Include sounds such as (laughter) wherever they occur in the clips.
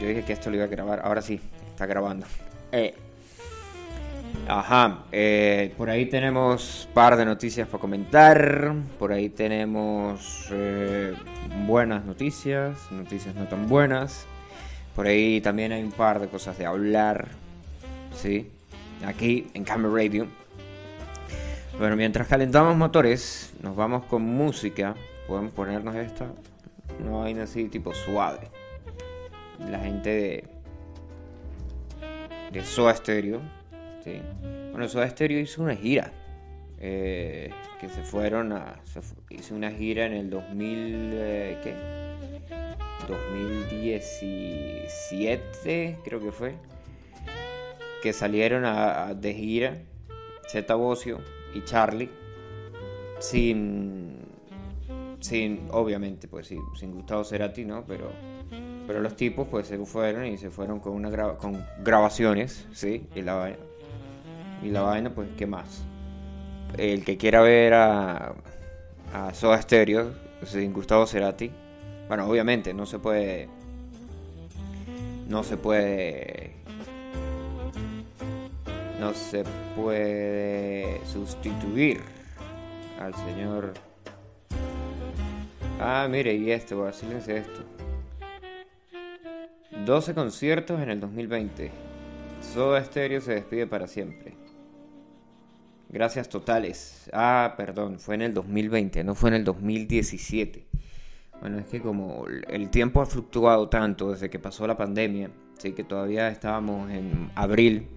Yo dije que esto lo iba a grabar. Ahora sí, está grabando. Eh. Ajá. Eh, por ahí tenemos un par de noticias para comentar. Por ahí tenemos eh, buenas noticias, noticias no tan buenas. Por ahí también hay un par de cosas de hablar. Sí. Aquí en Camera Radio. Bueno, mientras calentamos motores, nos vamos con música. Podemos ponernos esta. No hay así tipo suave la gente de, de Soda Stereo. Bueno, Soda Stereo hizo una gira. Eh, que se fueron a. hizo una gira en el 2000. Eh, ¿Qué? 2017, creo que fue. Que salieron a, de gira. Zeta Bocio y Charlie. Sin. Sin. Obviamente, pues sí, sin Gustavo Cerati, ¿no? Pero pero los tipos pues se fueron y se fueron con una con grabaciones, ¿sí? Y la vaina. Y la vaina pues ¿qué más? El que quiera ver a, a Soda Stereo sin Gustavo Cerati, bueno, obviamente no se puede no se puede no se puede sustituir al señor Ah, mire, y esto, silencio esto. 12 conciertos en el 2020. Soda Stereo se despide para siempre. Gracias totales. Ah, perdón, fue en el 2020, no fue en el 2017. Bueno, es que como el tiempo ha fluctuado tanto desde que pasó la pandemia, sí que todavía estábamos en abril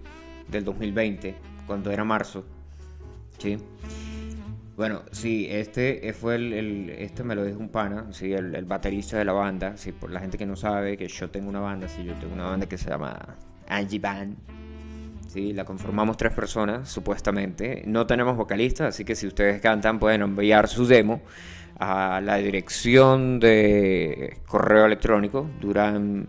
del 2020, cuando era marzo, ¿sí? Bueno, sí, este fue el, este me lo dijo un pana, sí, el, baterista de la banda, sí, por la gente que no sabe que yo tengo una banda, sí, yo tengo una banda que se llama Angie Band, sí, la conformamos tres personas, supuestamente, no tenemos vocalistas, así que si ustedes cantan pueden enviar su demo a la dirección de correo electrónico, duran,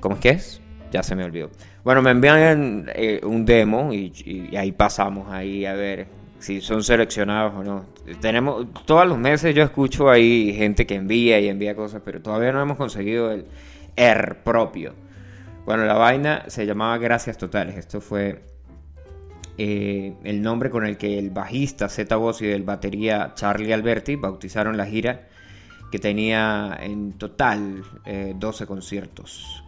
¿cómo es que es? Ya se me olvidó. Bueno, me envían eh, un demo y, y ahí pasamos ahí a ver si son seleccionados o no. Tenemos, todos los meses yo escucho ahí gente que envía y envía cosas, pero todavía no hemos conseguido el R propio. Bueno, la vaina se llamaba Gracias Totales. Esto fue eh, el nombre con el que el bajista Z y el batería Charlie Alberti bautizaron la gira que tenía en total 12 eh, conciertos.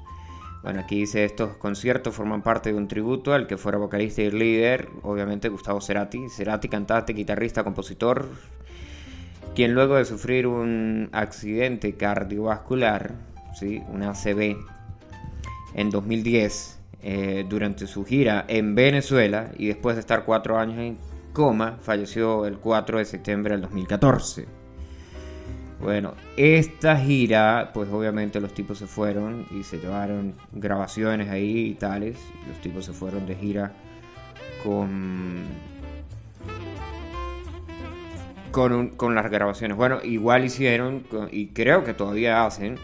Bueno, aquí dice estos conciertos forman parte de un tributo al que fuera vocalista y líder, obviamente Gustavo Cerati. Cerati, cantante, guitarrista, compositor, quien luego de sufrir un accidente cardiovascular, ¿sí? una ACV, en 2010, eh, durante su gira en Venezuela y después de estar cuatro años en coma, falleció el 4 de septiembre del 2014. Bueno, esta gira, pues obviamente los tipos se fueron y se llevaron grabaciones ahí y tales. Los tipos se fueron de gira con con, las grabaciones. Bueno, igual hicieron, y creo que todavía hacen,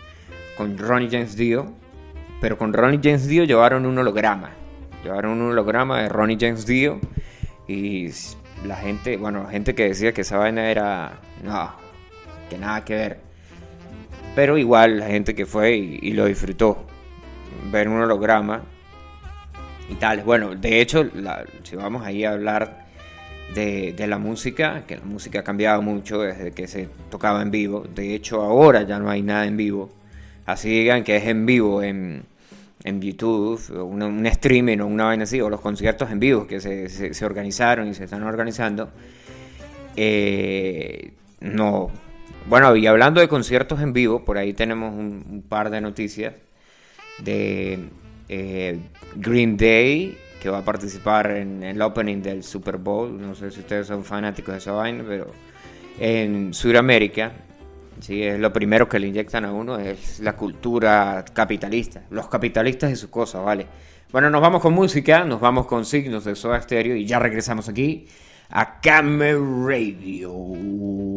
con Ronnie James Dio. Pero con Ronnie James Dio llevaron un holograma. Llevaron un holograma de Ronnie James Dio. Y la gente, bueno, la gente que decía que esa vaina era. No, que nada que ver. Pero igual la gente que fue y, lo disfrutó, ver un holograma y tal. Bueno, de hecho, si vamos ahí a hablar de, la música, que la música ha cambiado mucho desde que se tocaba en vivo. De hecho, ahora ya no hay nada en vivo. Así digan que es en vivo en, en YouTube, un, un, streaming o una vaina así, o los conciertos en vivo que se, se, organizaron y se están organizando. Eh, no, bueno, y hablando de conciertos en vivo, por ahí tenemos un, par de noticias de eh, Green Day, que va a participar en el opening del Super Bowl. No sé si ustedes son fanáticos de esa vaina, pero en Sudamérica, sí, es lo primero que le inyectan a uno, es la cultura capitalista. Los capitalistas y sus cosas, ¿vale? Bueno, nos vamos con música, nos vamos con signos de Soda Stereo y ya regresamos aquí a Camera Radio.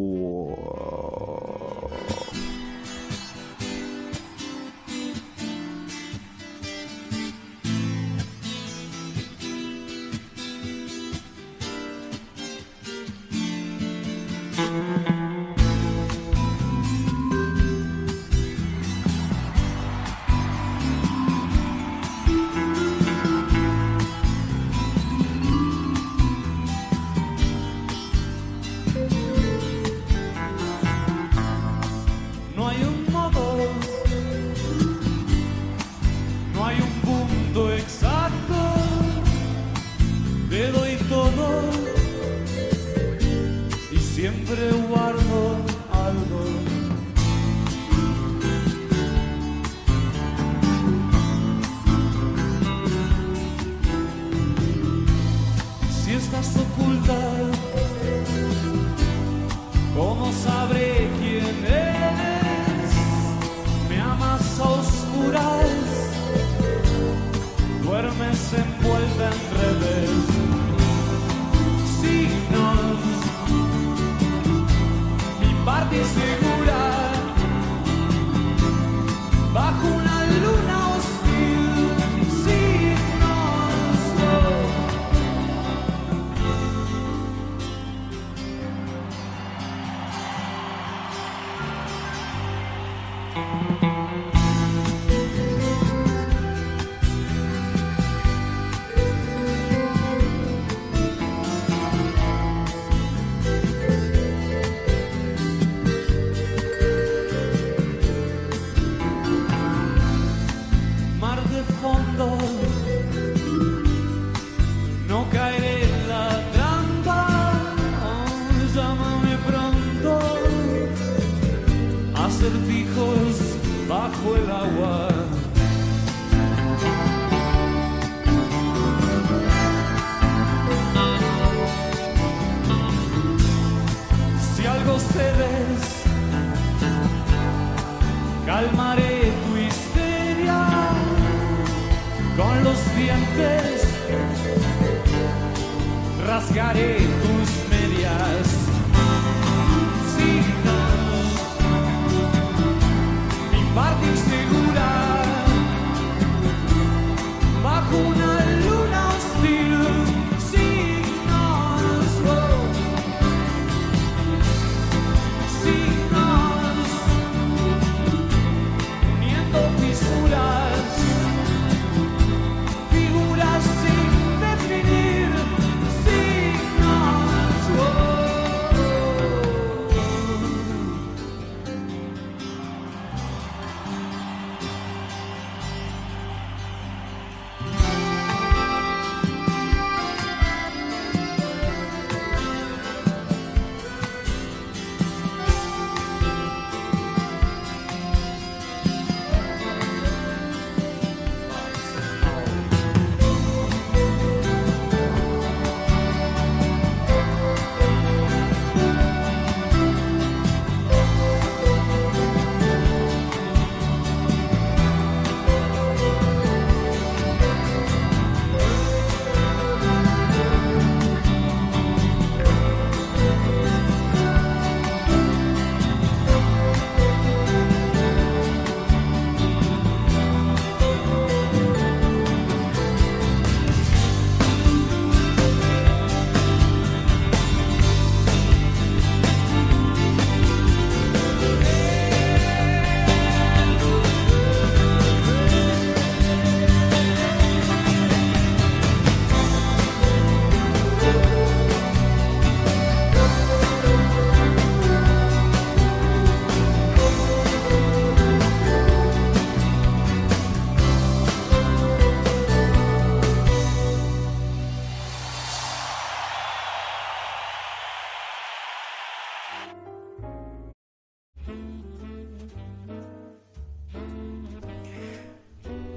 Calmaré tu histeria con los dientes, rasgaré tus medias.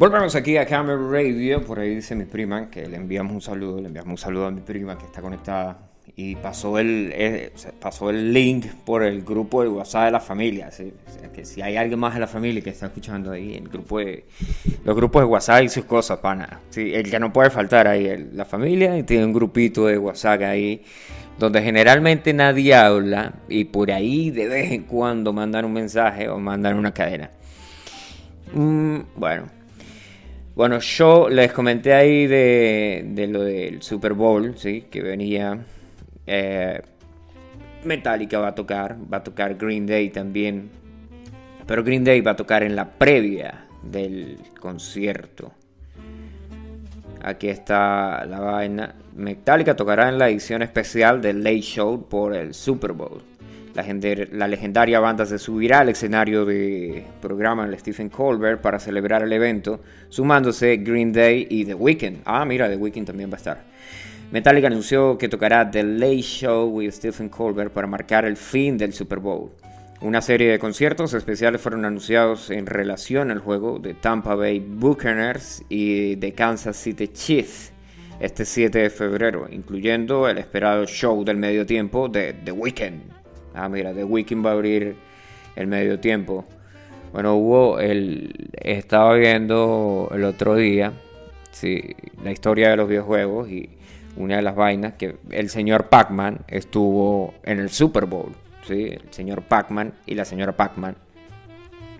Volvemos aquí a Camera Radio, por ahí dice mi prima que le enviamos un saludo, le enviamos un saludo a mi prima que está conectada y pasó el, eh, pasó el link por el grupo de WhatsApp de la familia, ¿sí? O que si hay alguien más de la familia que está escuchando ahí, el grupo de, los grupos de WhatsApp y sus cosas, pana, sí, el que no puede faltar ahí, la familia y tiene un grupito de WhatsApp ahí donde generalmente nadie habla y por ahí de vez en cuando mandan un mensaje o mandan una cadena. Mm, bueno, bueno, yo les comenté ahí de, de lo del Super Bowl, ¿sí? Que venía. eh, Metallica va a tocar, va a tocar Green Day también. Pero Green Day va a tocar en la previa del concierto. Aquí está la vaina. Metallica tocará en la edición especial del Late Show por el Super Bowl. La, legendaria banda se subirá al escenario de programa de Stephen Colbert para celebrar el evento, sumándose Green Day y The Weeknd. Ah, mira, The Weeknd también va a estar. Metallica anunció que tocará The Late Show with Stephen Colbert para marcar el fin del Super Bowl. Una serie de conciertos especiales fueron anunciados en relación al juego de Tampa Bay Buccaneers y de Kansas City Chiefs este 7 de febrero, incluyendo el esperado show del medio tiempo de The Weeknd. Ah, mira, The Weeknd va a abrir el medio tiempo Bueno, hubo el. Estaba viendo el otro día la historia de los videojuegos y una de las vainas que el señor Pac-Man estuvo en el Super Bowl. ¿sí? El señor Pac-Man y la señora Pac-Man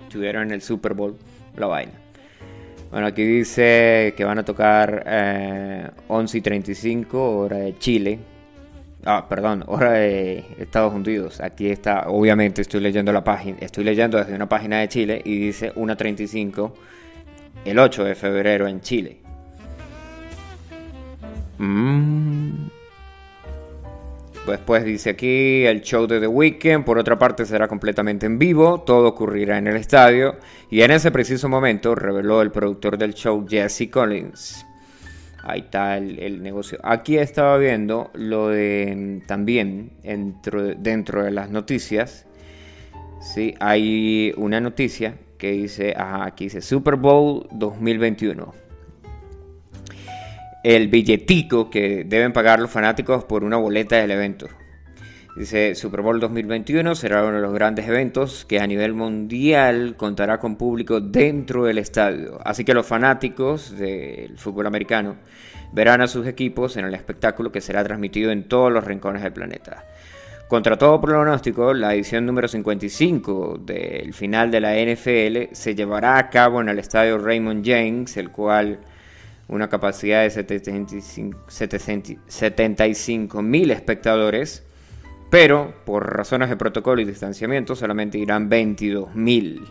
estuvieron en el Super Bowl la vaina. Bueno, aquí dice que van a tocar eh, 11 y 35 hora de Chile. Ah, perdón, hora de Estados Unidos. Aquí está, obviamente estoy leyendo la página, estoy leyendo desde una página de Chile y dice 1.35 el 8 de febrero en Chile. Mm. Después dice aquí el show de The Weeknd, por otra parte será completamente en vivo, todo ocurrirá en el estadio y en ese preciso momento reveló el productor del show Jesse Collins. Ahí está el, negocio. Aquí estaba viendo lo de también dentro, dentro de las noticias. Sí, hay una noticia que dice, ajá, aquí dice Super Bowl 2021 el billetico que deben pagar los fanáticos por una boleta del evento. Dice, Super Bowl 2021 será uno de los grandes eventos que a nivel mundial contará con público dentro del estadio. Así que los fanáticos del fútbol americano verán a sus equipos en el espectáculo que será transmitido en todos los rincones del planeta. Contra todo pronóstico, la edición número 55 del final de la NFL se llevará a cabo en el estadio Raymond James, el cual una capacidad de 75 mil espectadores, pero por razones de protocolo y distanciamiento solamente irán 22 mil.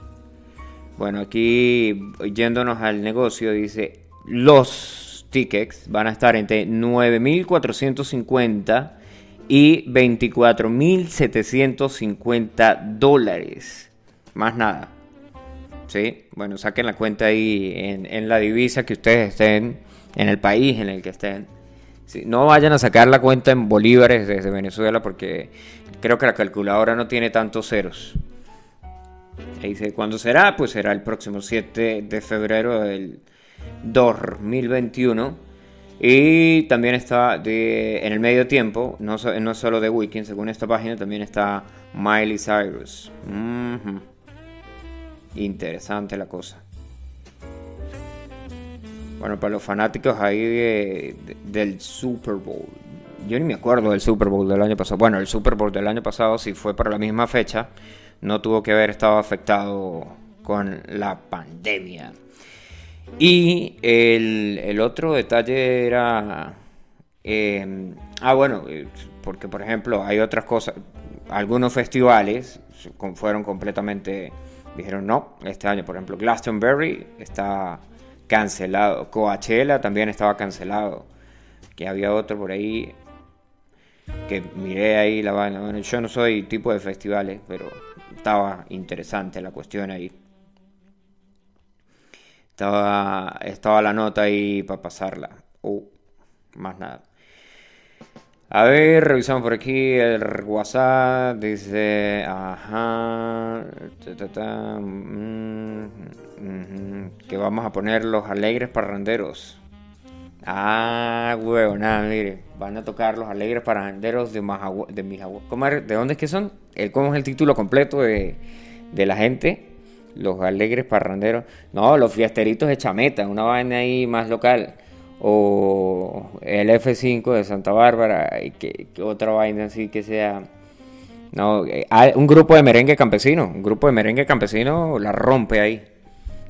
Bueno, aquí yéndonos al negocio, dice los tickets van a estar entre 9.450 y 24.750 dólares. Más nada. ¿sí? Bueno, saquen la cuenta ahí en, la divisa que ustedes estén, en el país en el que estén. ¿Sí? No vayan a sacar la cuenta en bolívares desde Venezuela porque creo que la calculadora no tiene tantos ceros. Dice, ¿cuándo será? Pues será el próximo 7 de febrero del 2021. Y también está de, en el medio tiempo, no, no solo de Weekend, según esta página, también está Miley Cyrus. Interesante la cosa. Bueno, para los fanáticos ahí de, de, del Super Bowl. Yo ni me acuerdo del Super Bowl del año pasado. Bueno, el Super Bowl del año pasado, si fue para la misma fecha, no tuvo que haber estado afectado con la pandemia. Y el, otro detalle era... Eh, ah, bueno, porque por ejemplo hay otras cosas. Algunos festivales fueron completamente dijeron no, este año, por ejemplo, Glastonbury está cancelado, Coachella también estaba cancelado, que había otro por ahí que miré ahí la vaina. Bueno, yo no soy tipo de festivales, pero estaba interesante la cuestión ahí. Estaba, estaba la nota ahí para pasarla. Uh, más nada. A ver, revisamos por aquí el WhatsApp. Dice, ajá, mm, que vamos a poner los alegres parranderos. Ah, nada, mire, van a tocar los alegres parranderos de Majagua, de Mijagua. ¿De dónde es que son? ¿Cómo es el título completo de, de la gente? Los alegres parranderos. No, los fiesteritos de Chameta, una vaina ahí más local o el F5 de Santa Bárbara, y que, otra vaina así que sea. No, un grupo de merengue campesino, un grupo de merengue campesino la rompe ahí.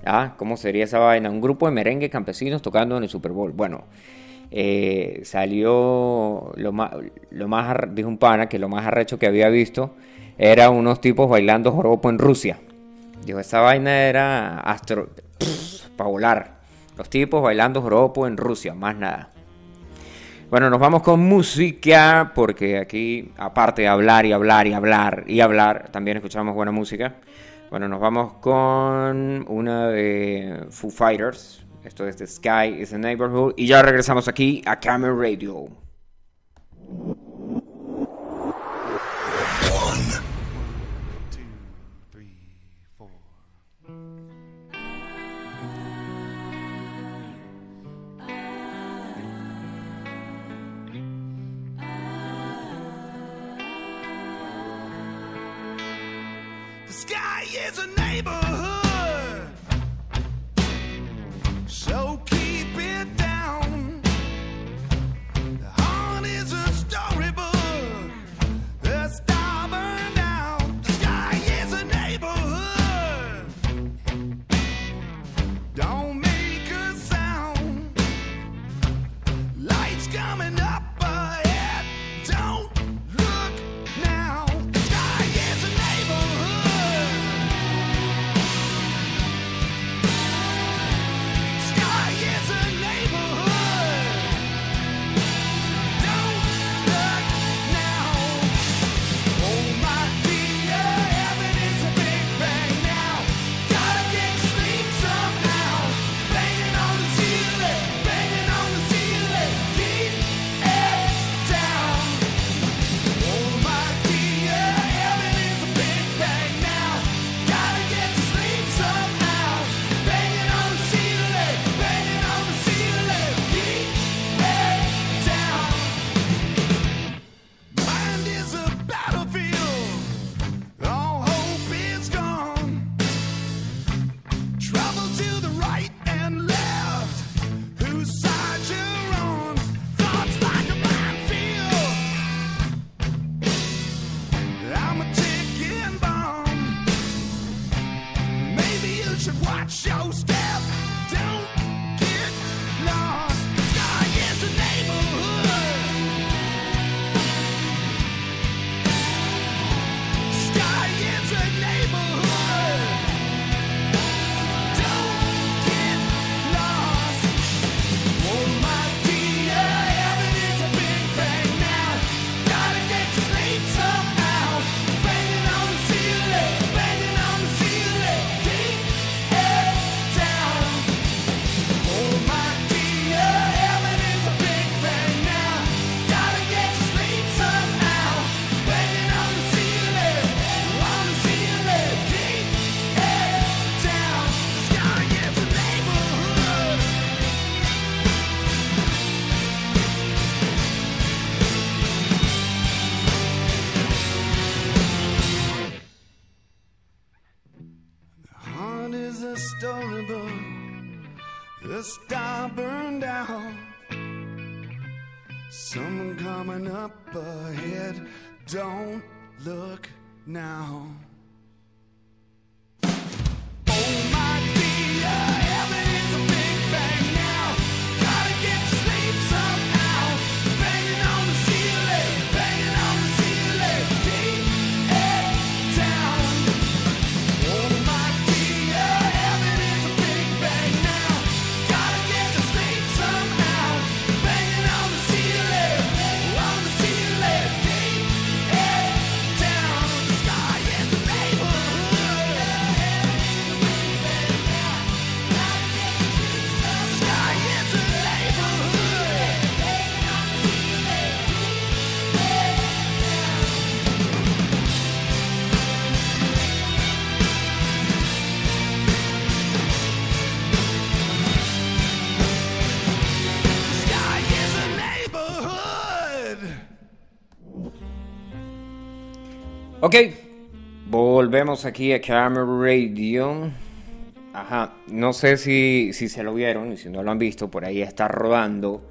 Ah, ¿cómo sería esa vaina? Un grupo de merengue campesinos tocando en el Super Bowl. Bueno, eh, salió lo más, lo más, dijo un pana que lo más arrecho que había visto era unos tipos bailando joropo en Rusia. Dijo, esa vaina era astro, para volar. Los tipos bailando joropo en Rusia, más nada. Bueno, nos vamos con música, porque aquí, aparte de hablar y hablar y hablar y hablar, también escuchamos buena música. Bueno, nos vamos con una de Foo Fighters. Esto es The Sky is a Neighborhood. Y ya regresamos aquí a Camera Radio. is a neighborhood. So. Ok, volvemos aquí a Camera Radio. Ajá, no sé si, si se lo vieron y si no lo han visto, por ahí está rodando.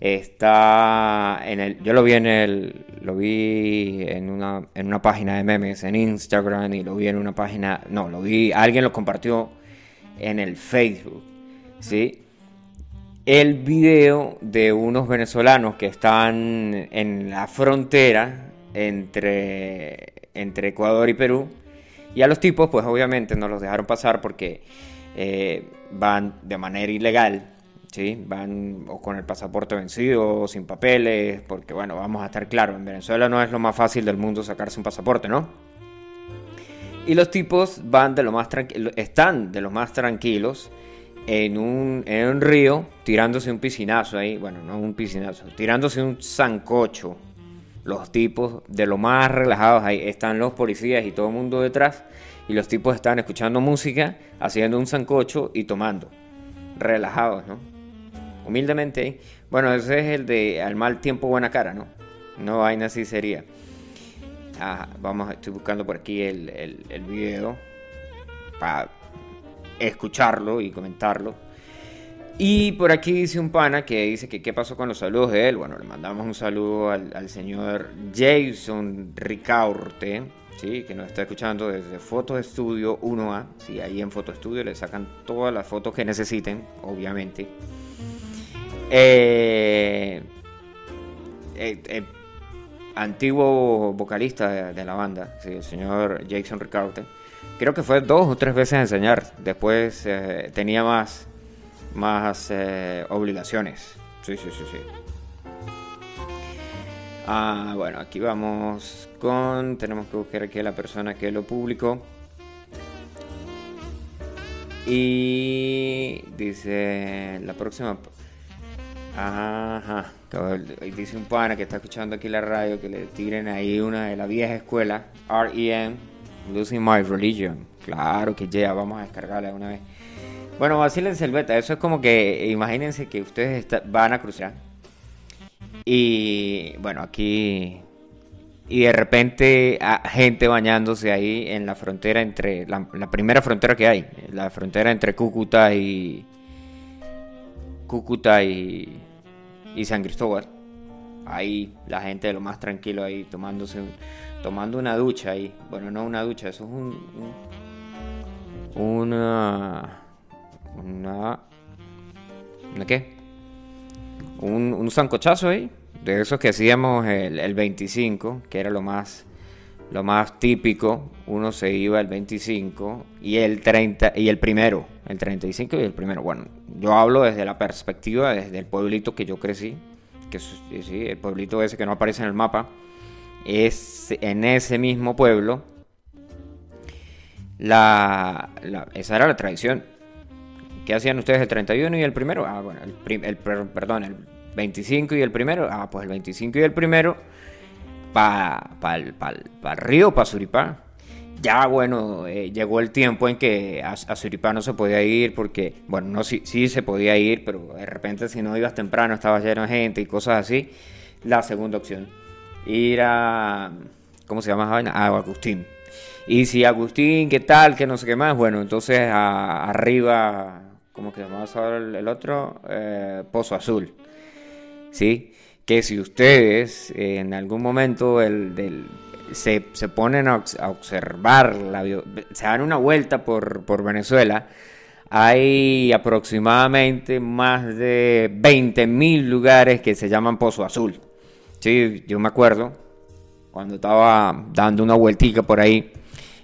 Está en el, yo lo vi en el, lo vi en una, en una página de memes en Instagram y lo vi en una página, no, lo vi, alguien lo compartió en el Facebook, ¿sí? el video de unos venezolanos que están en la frontera entre, entre Ecuador y Perú. Y a los tipos, pues obviamente no los dejaron pasar porque eh, van de manera ilegal, ¿sí? Van o con el pasaporte vencido sin papeles, porque bueno, vamos a estar claros, en Venezuela no es lo más fácil del mundo sacarse un pasaporte, ¿no? Y los tipos van de lo más están de los más tranquilos en un, en un río, tirándose un piscinazo ahí, bueno, no un piscinazo, tirándose un sancocho. Los tipos de lo más relajados ahí están los policías y todo el mundo detrás. Y los tipos están escuchando música, haciendo un sancocho y tomando. Relajados, ¿no? Humildemente. Bueno, ese es el de al mal tiempo buena cara, ¿no? No vaina así sería. Vamos, estoy buscando por aquí el, el video para escucharlo y comentarlo. Y por aquí dice un pana que dice que qué pasó con los saludos de él. Bueno, le mandamos un saludo al, señor Jason Ricaurte, ¿sí? que nos está escuchando desde Foto Estudio 1A. Sí, ahí en Foto Estudio le sacan todas las fotos que necesiten, obviamente. Eh, eh, eh, antiguo vocalista de, de la banda, sí, el señor Jason Ricaurte. Creo que fue dos o tres veces a enseñar. Después eh, tenía más, más eh, obligaciones. Sí, sí, sí, sí. Ah, bueno, aquí vamos con... Tenemos que buscar aquí a la persona que lo publicó. Y dice la próxima... Ajá, dice un pana que está escuchando aquí la radio que le tiren ahí una de la vieja escuela, REM, Losing My Religion. Claro que ya, vamos a descargarla de una vez. Bueno, vacílense el beta, eso es como que imagínense que ustedes van a cruzar. Y bueno, aquí. Y de repente gente bañándose ahí en la frontera entre. La, primera frontera que hay, la frontera entre Cúcuta y. Cúcuta y. Y San Cristóbal. Ahí la gente de lo más tranquilo ahí tomándose tomando una ducha ahí. Bueno, no una ducha, eso es un- una una... ¿Una qué? Un, un sancochazo ahí, de esos que hacíamos el, el 25, que era lo más, lo más típico. Uno se iba el 25 y el 30 y el primero, el 35 y el primero. Bueno, yo hablo desde la perspectiva, desde el pueblito que yo crecí, que sí, el pueblito ese que no aparece en el mapa. Es en ese mismo pueblo la, la- esa era la tradición. ¿Qué hacían ustedes el 31 y el primero? Ah, bueno, el, el per- perdón, el 25 y el primero. Ah, pues el 25 y el primero para pa, pa pa el río, para Suripá. Ya, bueno, eh, llegó el tiempo en que a, Suripá no se podía ir porque, bueno, no sí, se podía ir, pero de repente si no ibas temprano estaba lleno de gente y cosas así. La segunda opción, ir a, ¿cómo se llama? A Agustín. Y si Agustín, ¿qué tal? Que no sé qué más. Bueno, entonces arriba, ¿cómo que se llamaba ahora el, otro? Eh, Pozo Azul. ¿Sí? Que si ustedes en algún momento el, del- se, se ponen a, obs- a observar, la, se dan una vuelta por, por Venezuela, hay aproximadamente más de 20.000 lugares que se llaman Pozo Azul. Sí, yo me acuerdo cuando estaba dando una vueltica por ahí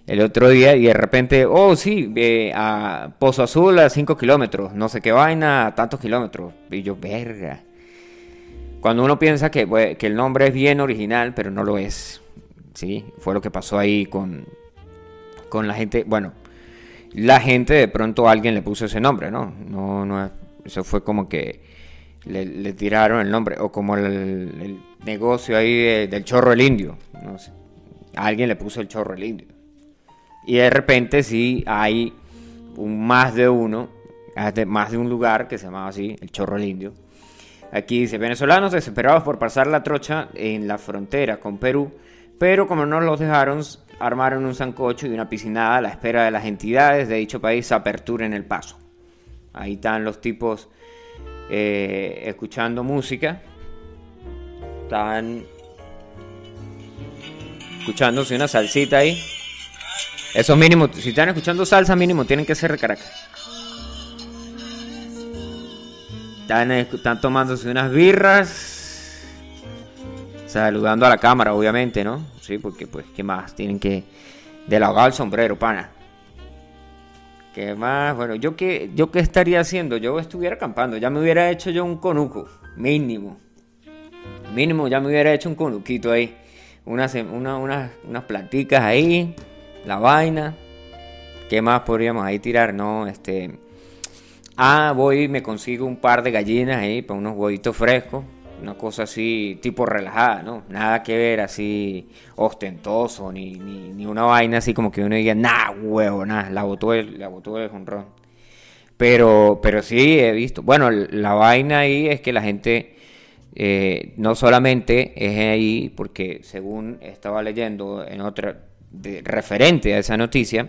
el otro día y de repente, oh sí, a Pozo Azul a 5 kilómetros, no sé qué vaina, a tantos kilómetros. Y yo, verga. Cuando uno piensa que, que el nombre es bien original, pero no lo es. Sí, fue lo que pasó ahí con, con la gente. Bueno, la gente de pronto alguien le puso ese nombre, ¿no? No, no, es- eso fue como que le, tiraron el nombre, o como el, negocio ahí de- del chorro el indio, no sé. Alguien le puso el chorro el indio. Y de repente sí hay un, más de uno, más de- un lugar que se llamaba así, el chorro el indio. Aquí dice, venezolanos desesperados por pasar la trocha en la frontera con Perú, pero como no los dejaron, armaron un sancocho y una piscinada a la espera de las entidades de dicho país aperturen el paso. Ahí están los tipos eh, escuchando música. Están escuchándose una salsita ahí. Eso mínimo, si están escuchando salsa mínimo, tienen que ser de Caracas. Están, están tomándose unas birras. Saludando a la cámara, obviamente, ¿no? Sí, porque pues, ¿qué más? Tienen que... De la al sombrero, pana. ¿Qué más? Bueno, ¿yo qué, ¿yo qué estaría haciendo? Yo estuviera acampando. Ya me hubiera hecho yo un conuco. Mínimo. Mínimo ya me hubiera hecho un conuquito ahí. Unas, una, unas, unas ahí. La vaina. ¿Qué más podríamos ahí tirar? No, este... Ah, voy y me consigo un par de gallinas ahí para unos huevitos frescos. Una cosa así, tipo relajada, ¿no? Nada que ver así ostentoso, ni, ni, ni una vaina así como que uno diga, nah, huevo, nada, la botó el, jonrón. Pero, pero sí he visto. Bueno, la vaina ahí es que la gente eh, no solamente es ahí, porque según estaba leyendo en otra, de- referente a esa noticia,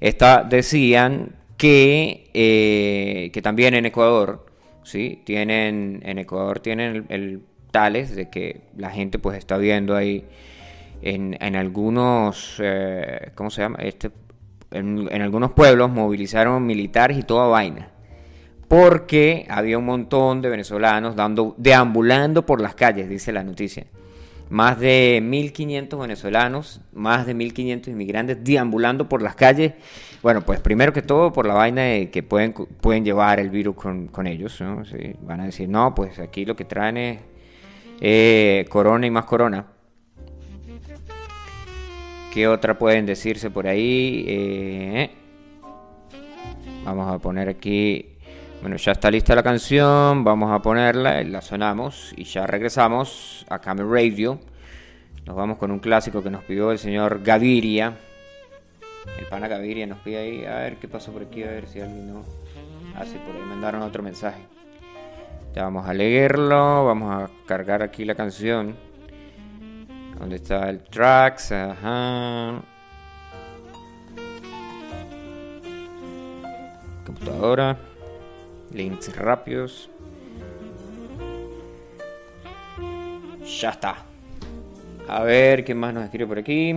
esta, decían que, eh, que también en Ecuador, ¿sí? Tienen, en Ecuador tienen el, tales de que la gente pues está viendo ahí en, en algunos, eh, ¿cómo se llama? Este, en, en algunos pueblos movilizaron militares y toda vaina. Porque había un montón de venezolanos dando, deambulando por las calles, dice la noticia. Más de 1.500 venezolanos, más de 1.500 inmigrantes deambulando por las calles. Bueno, pues primero que todo por la vaina de que pueden, pueden llevar el virus con, con ellos. ¿no? Van a decir, no, pues aquí lo que traen es eh, corona y más corona. ¿Qué otra pueden decirse por ahí? Eh, vamos a poner aquí. Bueno, ya está lista la canción. Vamos a ponerla, la sonamos y ya regresamos a Camel Radio. Nos vamos con un clásico que nos pidió el señor Gaviria. El pana Gaviria nos pide ahí. A ver qué pasó por aquí, a ver si alguien no. Ah, sí, por ahí mandaron otro mensaje. Ya vamos a leerlo. Vamos a cargar aquí la canción. ¿Dónde está el tracks? Ajá. Computadora. Links rápidos. Ya está. A ver, ¿quién más nos escribe por aquí?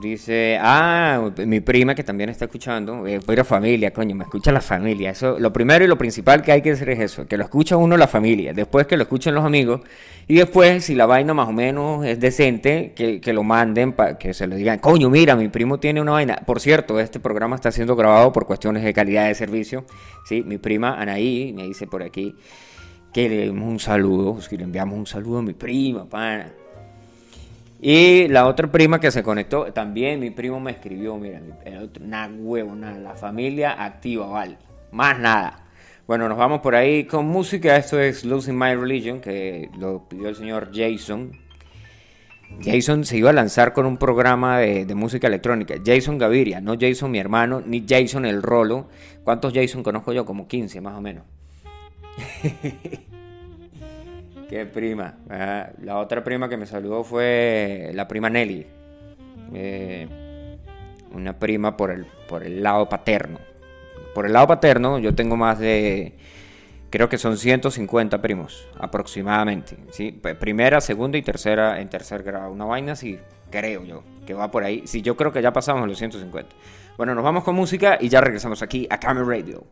Dice, ah, mi prima que también está escuchando, eh, pero familia, coño, me escucha la familia. Eso, lo primero y lo principal que hay que hacer es eso, que lo escucha uno la familia, después que lo escuchen los amigos, y después, si la vaina más o menos es decente, que, que lo manden, para que se lo digan, coño, mira, mi primo tiene una vaina. Por cierto, este programa está siendo grabado por cuestiones de calidad de servicio. Sí, mi prima Anaí me dice por aquí que le demos un saludo, que le enviamos un saludo a mi prima, pana. Y la otra prima que se conectó, también mi primo me escribió, mira, mi- el otro, nada huevo, nada, la familia activa, vale, más nada. Bueno, nos vamos por ahí con música, esto es Losing My Religion, que lo pidió el señor Jason. Jason se iba a lanzar con un programa de, de música electrónica, Jason Gaviria, no Jason mi hermano, ni Jason el Rolo. ¿Cuántos Jason conozco yo? Como 15 más o menos. (laughs) Qué prima. La otra prima que me saludó fue la prima Nelly. Eh, una prima por el, por el lado paterno. Por el lado paterno yo tengo más de... Creo que son 150 primos, aproximadamente. ¿sí? Primera, segunda y tercera en tercer grado. Una vaina así, creo yo, que va por ahí. Sí, yo creo que ya pasamos los 150. Bueno, nos vamos con música y ya regresamos aquí a Camera Radio.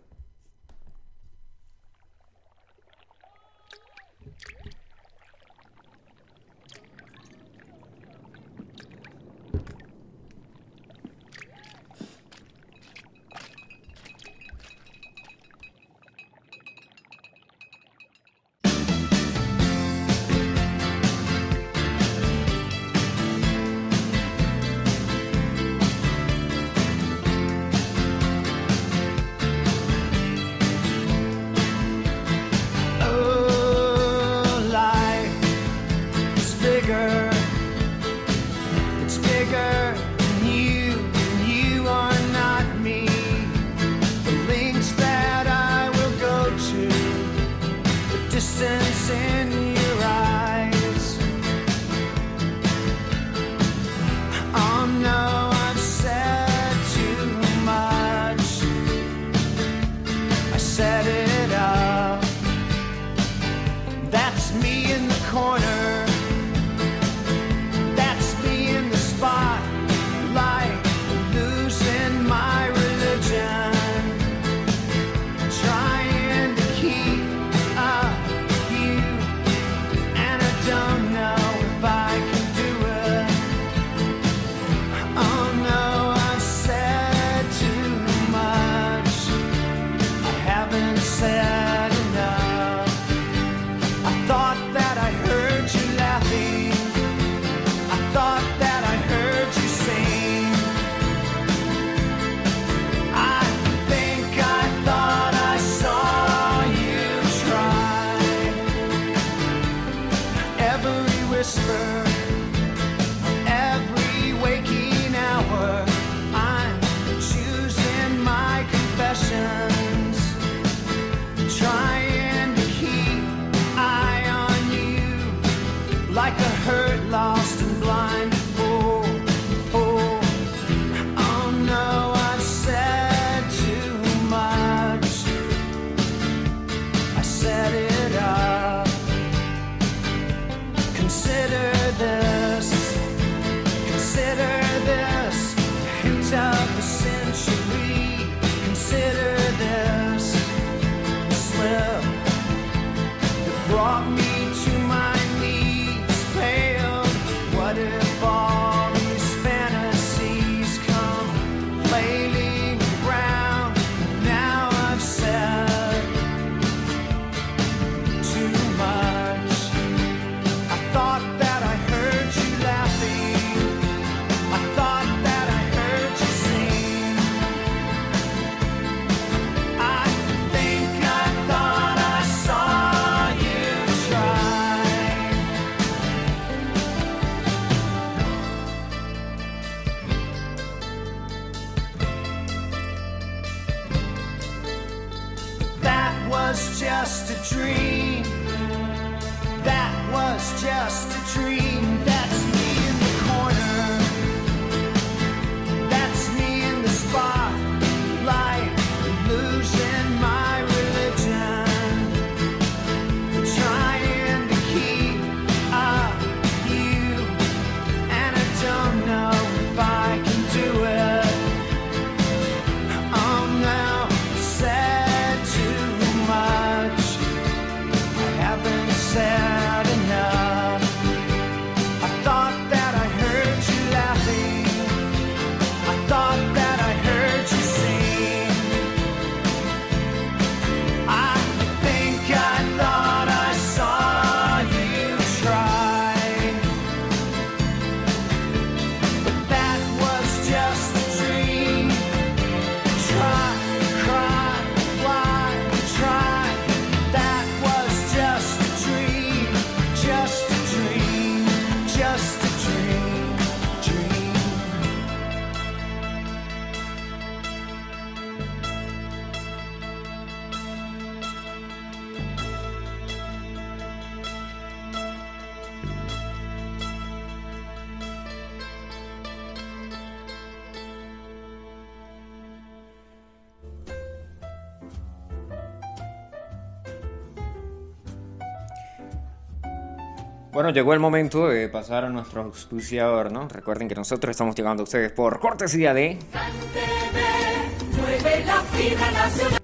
Bueno, llegó el momento de pasar a nuestro auspiciador, ¿no? Recuerden que nosotros estamos llegando a ustedes por cortesía de...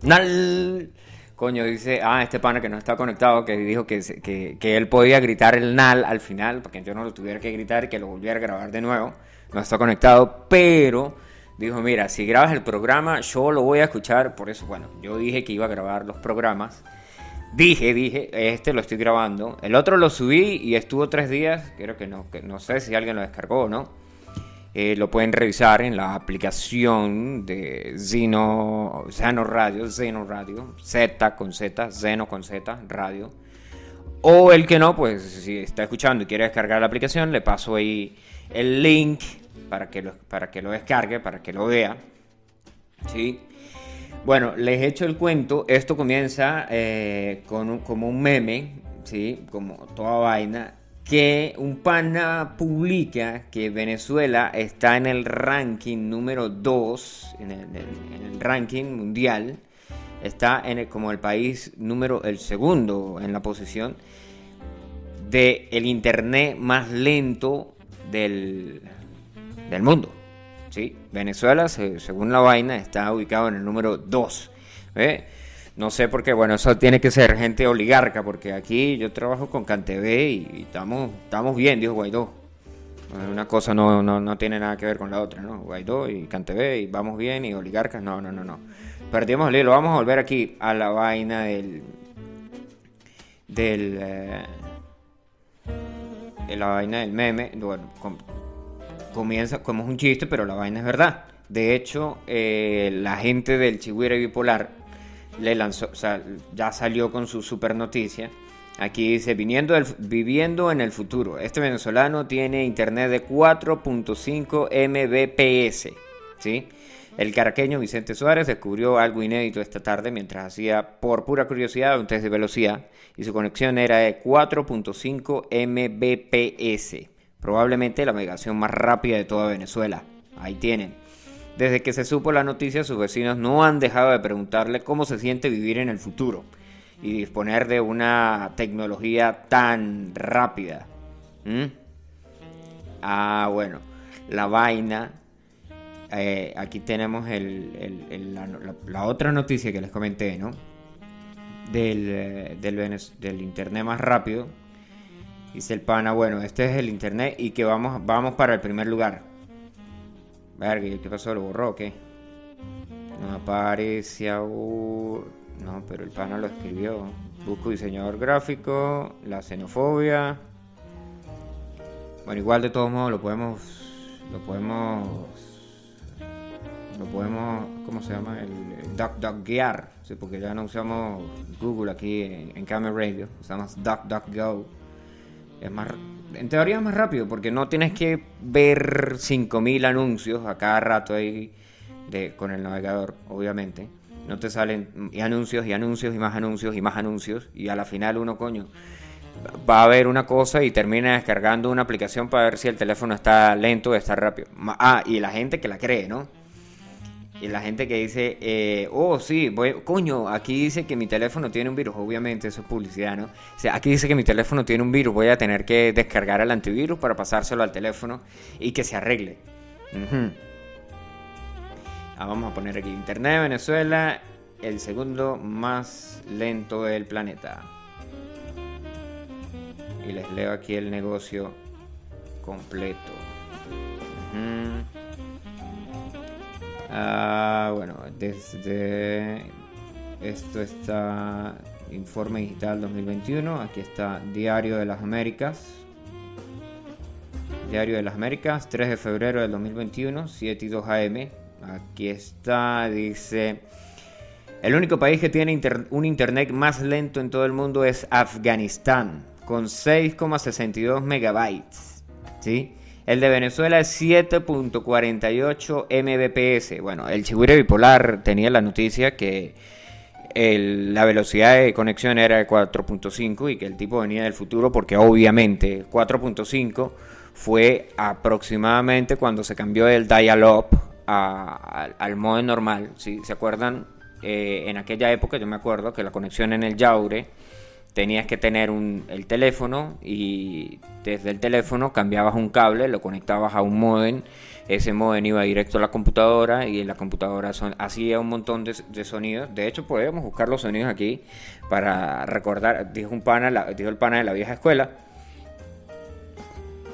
Nal. Coño, dice, ah, este pana que no está conectado, que dijo que, que, que él podía gritar el Nal al final, para que yo no lo tuviera que gritar y que lo volviera a grabar de nuevo. No está conectado, pero dijo, mira, si grabas el programa, yo lo voy a escuchar. Por eso, bueno, yo dije que iba a grabar los programas. Dije, dije, este lo estoy grabando. El otro lo subí y estuvo tres días. Creo que no, que no sé si alguien lo descargó o no. Eh, lo pueden revisar en la aplicación de Zeno, Zeno Radio, Zeno Radio, Z con Z, Zeno con Z, Radio. O el que no, pues si está escuchando y quiere descargar la aplicación, le paso ahí el link para que lo, para que lo descargue, para que lo vea. ¿Sí? Bueno, les he hecho el cuento. Esto comienza eh, con un- como un meme, ¿sí? Como toda vaina. Que un pana publica que Venezuela está en el ranking número 2, en el, en el- en el ranking mundial. Está en el- como el país número, el segundo en la posición de el internet más lento del, del mundo. ¿Sí? Venezuela, se- según la vaina, está ubicado en el número 2. No sé por qué, bueno, eso tiene que ser gente oligarca, porque aquí yo trabajo con CanTV y, estamos, estamos bien, dijo Guaidó. Una cosa no, no, no tiene nada que ver con la otra, ¿no? Guaidó y CanTV y vamos bien y oligarcas, no, no, no, no. Perdimos el hilo, vamos a volver aquí a la vaina del... del... eh, de la vaina del meme, bueno, com- comienza como es un chiste, pero la vaina es verdad. De hecho, eh, la gente del Chihuahua Bipolar le lanzó, o sea, ya salió con su super noticia. Aquí dice, viniendo viviendo en el futuro, este venezolano tiene internet de 4.5 Mbps, ¿sí? El caraqueño Vicente Suárez descubrió algo inédito esta tarde mientras hacía, por pura curiosidad, un test de velocidad y su conexión era de 4.5 Mbps, probablemente la navegación más rápida de toda Venezuela. Ahí tienen. Desde que se supo la noticia, sus vecinos no han dejado de preguntarle cómo se siente vivir en el futuro y disponer de una tecnología tan rápida. ¿Mm? Ah, bueno, la vaina. eh, aquí tenemos el- el- la, la- otra noticia que les comenté, ¿no? Del, eh, internet más rápido. Dice el pana, bueno, este es el internet y que vamos, vamos para el primer lugar. Verga, ¿y ¿qué pasó? ¿Lo borró o qué? No aparece aún. No, pero el pana lo escribió. Busco diseñador gráfico, la xenofobia. Bueno, igual de todos modos lo podemos. Lo podemos. Lo podemos. ¿Cómo se llama? El DuckDuckGuiar. Sí, porque ya no usamos Google aquí en, en Camera Radio. Usamos DuckDuckGo. Es más, en teoría es más rápido porque no tienes que ver 5000 anuncios a cada rato ahí de, con el navegador, obviamente. No te salen y anuncios y anuncios y más anuncios y más anuncios y a la final uno coño va a ver una cosa y termina descargando una aplicación para ver si el teléfono está lento o está rápido. Ah, y la gente que la cree, ¿no? Y la gente que dice, eh, oh, sí, voy, coño, aquí dice que mi teléfono tiene un virus. Obviamente, eso es publicidad, ¿no? O sea, aquí dice que mi teléfono tiene un virus. Voy a tener que descargar el antivirus para pasárselo al teléfono y que se arregle. Ah, vamos a poner aquí: Internet de Venezuela, el segundo más lento del planeta. Y les leo aquí el negocio completo. Ah, bueno, desde esto está Informe Digital 2021. Aquí está Diario de las Américas. Diario de las Américas, 3 de febrero del 2021, 7 y 2 AM. Aquí está, dice. El único país que tiene un internet más lento en todo el mundo es Afganistán, con 6,62 megabytes. ¿sí? El de Venezuela es 7.48 mbps. Bueno, el Chihuahua bipolar tenía la noticia que la velocidad de conexión era de 4.5 y que el tipo venía del futuro porque obviamente 4.5 fue aproximadamente cuando se cambió del dial-up al, modo normal. ¿sí? ¿Se acuerdan? Eh, en aquella época yo me acuerdo que la conexión en el Yaure tenías que tener un, el teléfono y desde el teléfono cambiabas un cable, lo conectabas a un modem, ese modem iba directo a la computadora y en la computadora son, hacía un montón de, sonidos. De hecho, podemos buscar los sonidos aquí para recordar, dijo, un pana, dijo el pana de la vieja escuela.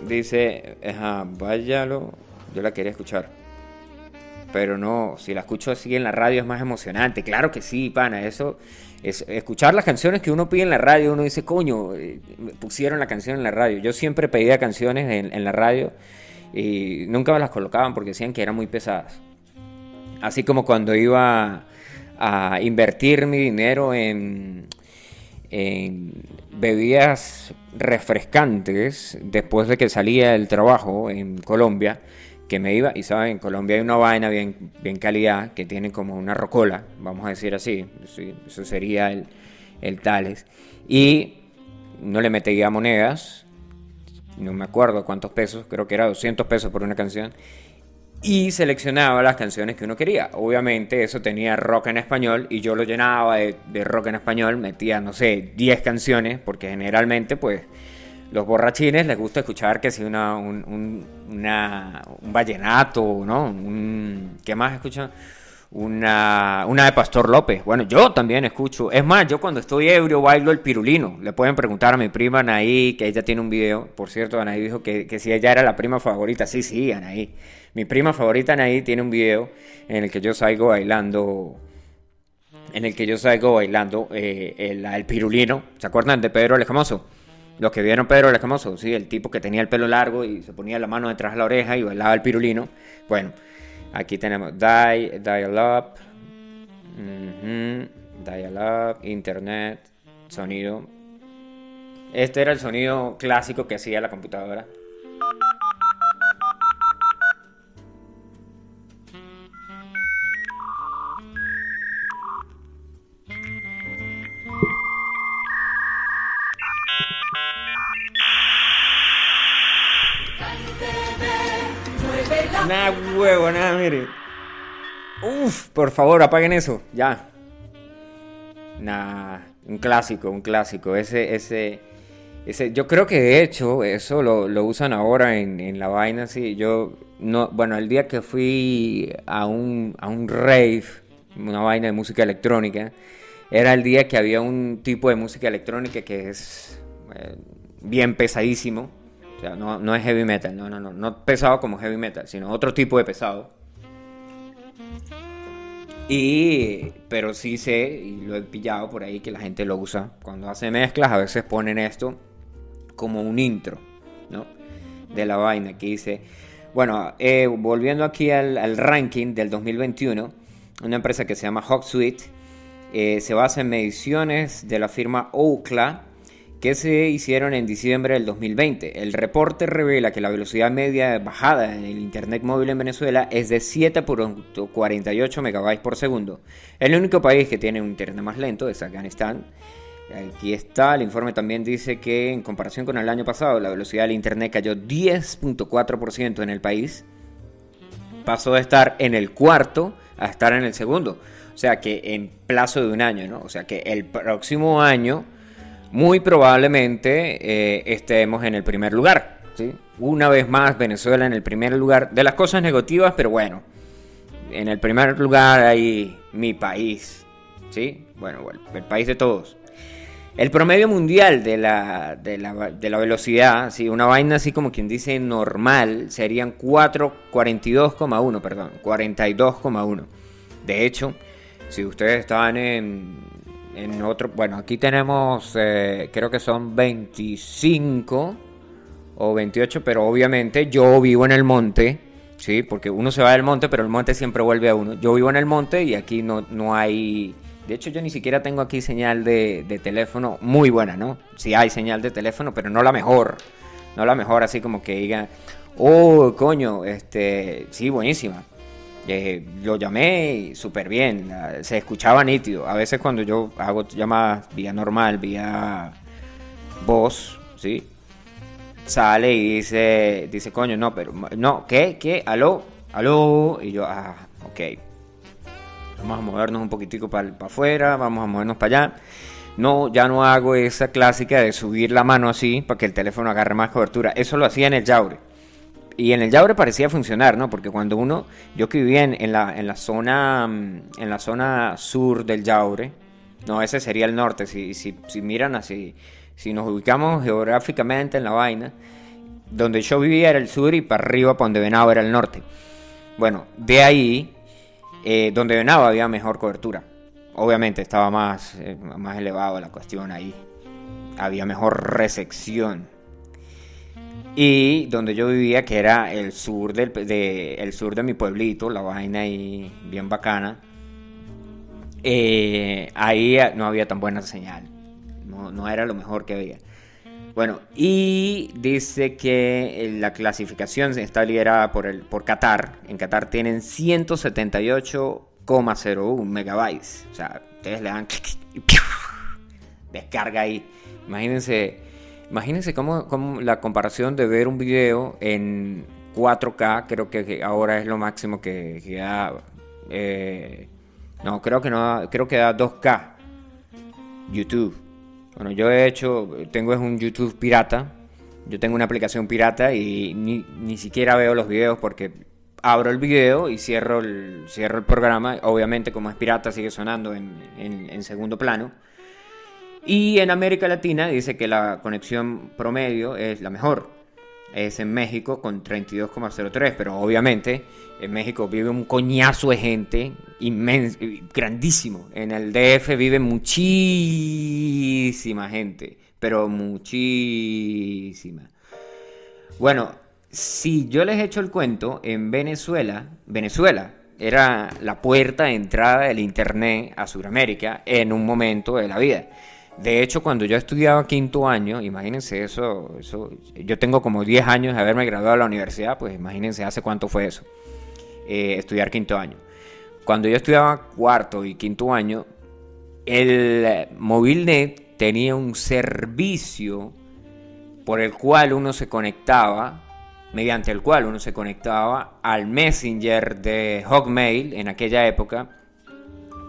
Dice, ajá, váyalo, yo la quería escuchar. Pero no, si la escucho así en la radio es más emocionante. Claro que sí, pana. Eso es escuchar las canciones que uno pide en la radio. Uno dice, coño, eh, me pusieron la canción en la radio. Yo siempre pedía canciones en, la radio y nunca me las colocaban porque decían que eran muy pesadas. Así como cuando iba a invertir mi dinero en, en bebidas refrescantes después de que salía del trabajo en Colombia, que me iba, y saben, en Colombia hay una vaina bien, bien calidad que tiene como una rocola, vamos a decir así, sí, eso sería el, el Tales, y no le metía monedas, no me acuerdo cuántos pesos, creo que era 200 pesos por una canción, y seleccionaba las canciones que uno quería. Obviamente eso tenía rock en español y yo lo llenaba de, de rock en español, metía, no sé, 10 canciones, porque generalmente pues los borrachines les gusta escuchar que si una, un, un, un vallenato, ¿no? ¿Qué más escuchan? Una, una de Pastor López. Bueno, yo también escucho. Es más, yo cuando estoy ebrio bailo el pirulino. Le pueden preguntar a mi prima Anaí, que ella tiene un video. Por cierto, Anaí dijo que, que si ella era la prima favorita. Sí, sí, Anaí. Mi prima favorita Anaí tiene un video en el que yo salgo bailando en el que yo salgo bailando eh, el, el pirulino. ¿Se acuerdan de Pedro el Escamoso? Los que vieron Pedro el Escamoso, sí, el tipo que tenía el pelo largo y se ponía la mano detrás de la oreja y bailaba el pirulino. Bueno, aquí tenemos Die, Dial Up, ujú, Dial Up, Internet, sonido. Este era el sonido clásico que hacía la computadora. Nah, huevo, nada, mire. Uf, por favor, apaguen eso, ya. Nah, un clásico, un clásico. Ese, ese, ese. Yo creo que de hecho eso lo, lo usan ahora en, en la vaina, sí. Yo, no, bueno, el día que fui a un, a un rave, una vaina de música electrónica, era el día que había un tipo de música electrónica que es eh, bien pesadísimo. No, no es heavy metal, no, no, no, no pesado como heavy metal, sino otro tipo de pesado. Y, pero sí sé, y lo he pillado por ahí, que la gente lo usa. Cuando hace mezclas, a veces ponen esto como un intro, ¿no? De la vaina que dice. Bueno, eh, volviendo aquí al, ranking del 2021, una empresa que se llama HawkSuite eh, se basa en mediciones de la firma Ookla que se hicieron en diciembre del 2020. El reporte revela que la velocidad media de bajada en el Internet móvil en Venezuela es de 7.48 megabytes por segundo. El único país que tiene un Internet más lento es Afganistán. Aquí está, el informe también dice que en comparación con el año pasado, la velocidad del Internet cayó 10.4% en el país. Pasó de estar en el cuarto a estar en el segundo. O sea que en plazo de un año, ¿no? O sea que el próximo año muy probablemente eh, estemos en el primer lugar. ¿sí? Una vez más, Venezuela en el primer lugar de las cosas negativas, pero bueno, en el primer lugar hay mi país. ¿sí? Bueno, el país de todos. El promedio mundial de la, de la, de la velocidad, ¿sí? una vaina así como quien dice normal, serían 4, 42,1, perdón, 42,1. De hecho, si ustedes estaban en, en otro, bueno, aquí tenemos, eh, creo que son 25 o 28, pero obviamente yo vivo en el monte, ¿sí? Porque uno se va del monte, pero el monte siempre vuelve a uno. Yo vivo en el monte y aquí no, no hay... De hecho, yo ni siquiera tengo aquí señal de, de teléfono muy buena, ¿no? Sí hay señal de teléfono, pero no la mejor. No la mejor, así como que diga, oh, coño, este, sí, buenísima. Eh, lo llamé súper bien, la- se escuchaba nítido. A veces cuando yo hago llamadas vía normal, vía voz, ¿sí? Sale y dice, dice, coño, no, pero, no, ¿qué? ¿Qué? ¿Aló? ¿Aló? Y yo, ah, ok. Vamos a movernos un poquitico para afuera, vamos a movernos para allá. no, ya no hago esa clásica de subir la mano así para que el teléfono agarre más cobertura. Eso lo hacía en el Yaure. Y en el Yaure parecía funcionar, ¿no? Porque cuando uno, yo que vivía en, la, en la zona, mm, en la zona sur del Yaure, no, ese sería el norte. Si, si, si miran así, si nos ubicamos geográficamente en la vaina, donde yo vivía era el sur y para arriba, para donde venaba era el norte. Bueno, de ahí, eh, donde venaba había mejor cobertura. Obviamente estaba más, eh, más elevado la cuestión ahí. Había mejor recepción. Y donde yo vivía, que era el sur, del, de, el sur de mi pueblito, la vaina ahí bien bacana, eh, ahí no había tan buena señal. No, no era lo mejor que había. Bueno, y dice que la clasificación está liderada por, el, por Qatar. En Qatar tienen 178,01 megabytes. O sea, ustedes le dan clic y descarga ahí. Imagínense, imagínense cómo, cómo la comparación de ver un video en 4K, creo que, ahora es lo máximo que, da. eh, no, creo que no, creo que da 2K. YouTube. Bueno, yo he hecho, tengo es un YouTube pirata. Yo tengo una aplicación pirata y ni, ni siquiera veo los videos porque abro el video y cierro el, cierro el programa. Obviamente, como es pirata, sigue sonando en- en segundo plano. Y en América Latina dice que la conexión promedio es la mejor. Es en México con 32,03, pero obviamente en México vive un coñazo de gente inmenso, grandísimo. En el DF vive muchísima gente, pero muchísima. Bueno, si yo les echo el cuento, en Venezuela, Venezuela era la puerta de entrada del Internet a Sudamérica en un momento de la vida. De hecho, cuando yo estudiaba quinto año, imagínense eso, eso, yo tengo como 10 años de haberme graduado de la universidad, pues imagínense hace cuánto fue eso, eh, estudiar quinto año. Cuando yo estudiaba cuarto y quinto año, el eh, MobileNet tenía un servicio por el cual uno se conectaba, mediante el cual uno se conectaba al Messenger de Hotmail en aquella época.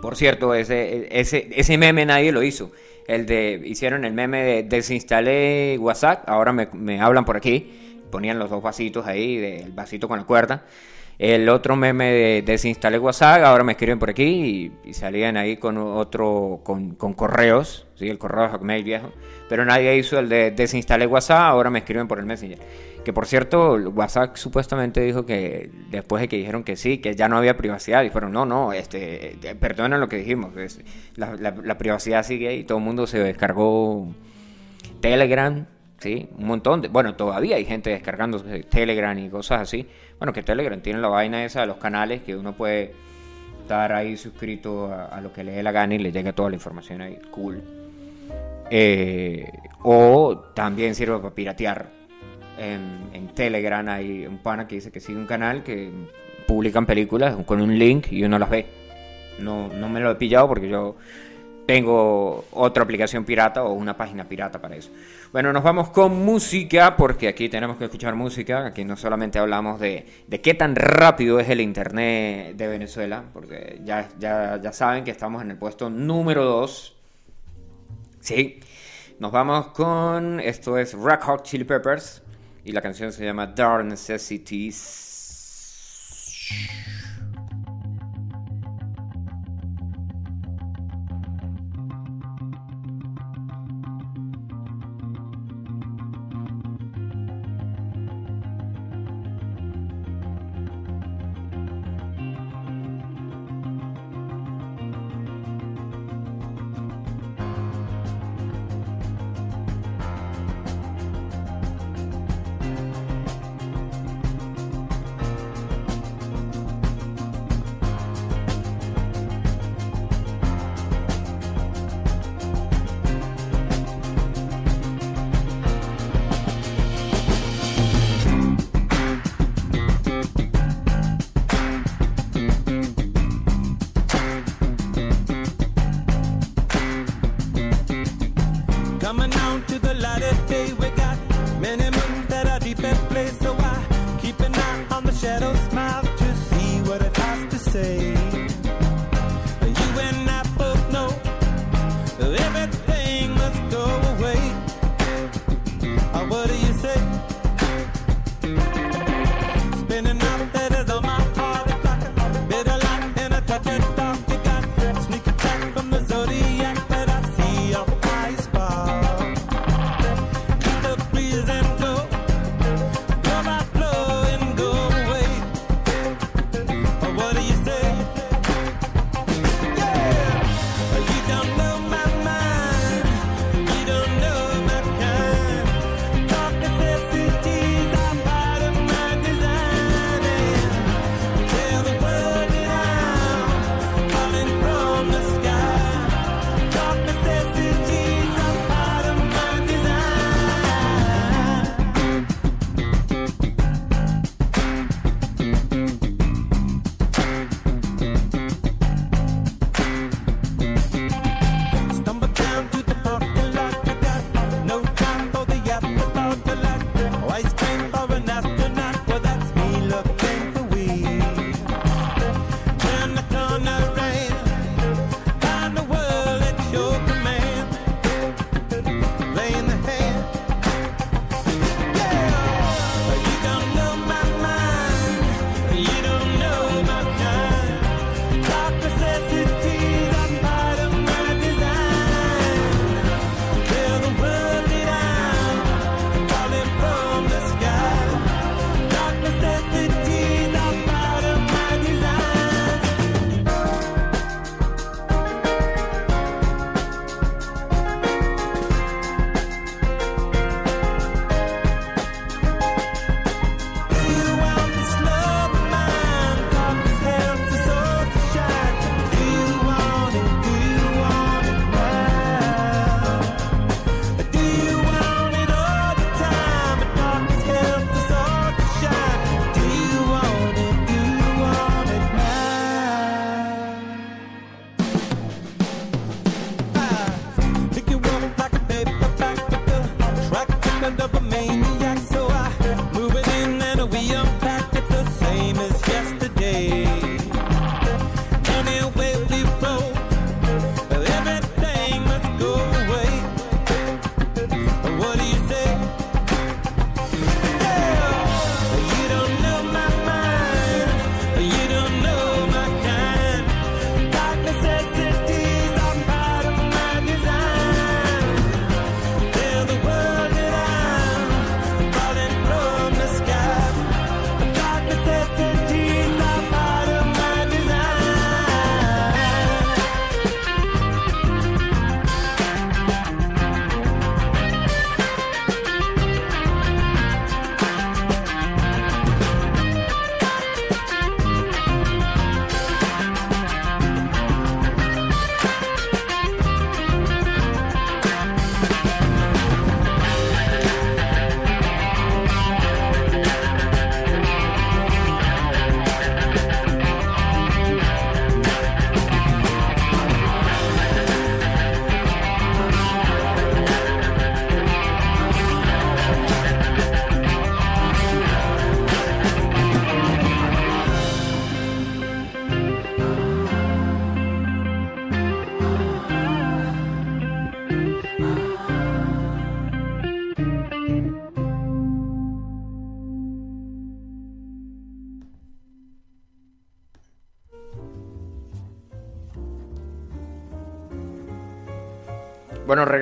Por cierto, ese, ese, ese meme nadie lo hizo. El de, hicieron el meme de desinstalé WhatsApp, ahora me, hablan por aquí, ponían los dos vasitos ahí, el vasito con la cuerda. El otro meme de desinstalé WhatsApp, ahora me escriben por aquí y, salían ahí con otro, con, correos, ¿sí? el correo Hotmail viejo. Pero nadie hizo el de desinstalé WhatsApp, ahora me escriben por el Messenger. Que por cierto, WhatsApp supuestamente dijo que después de que dijeron que sí, que ya no había privacidad, dijeron, no, no, este, eh, perdonen lo que dijimos, es- la, privacidad sigue ahí, todo el mundo se descargó Telegram, ¿sí? Un montón de... Bueno, todavía hay gente descargando Telegram y cosas así. Bueno, que Telegram tiene la vaina esa de los canales que uno puede estar ahí suscrito a, a lo que le dé la gana y le llega toda la información ahí. Cool. Eh, o también sirve para piratear. En, Telegram hay un pana que dice que sigue un canal que publican películas con un link y uno las ve. No, no me lo he pillado porque yo tengo otra aplicación pirata o una página pirata para eso. Bueno, nos vamos con música porque aquí tenemos que escuchar música. Aquí no solamente hablamos de, de qué tan rápido es el internet de Venezuela, porque ya, ya, ya saben que estamos en el puesto número 2. Sí, nos vamos con. Esto es Rock Hot Chili Peppers y la canción se llama Dark Necessities.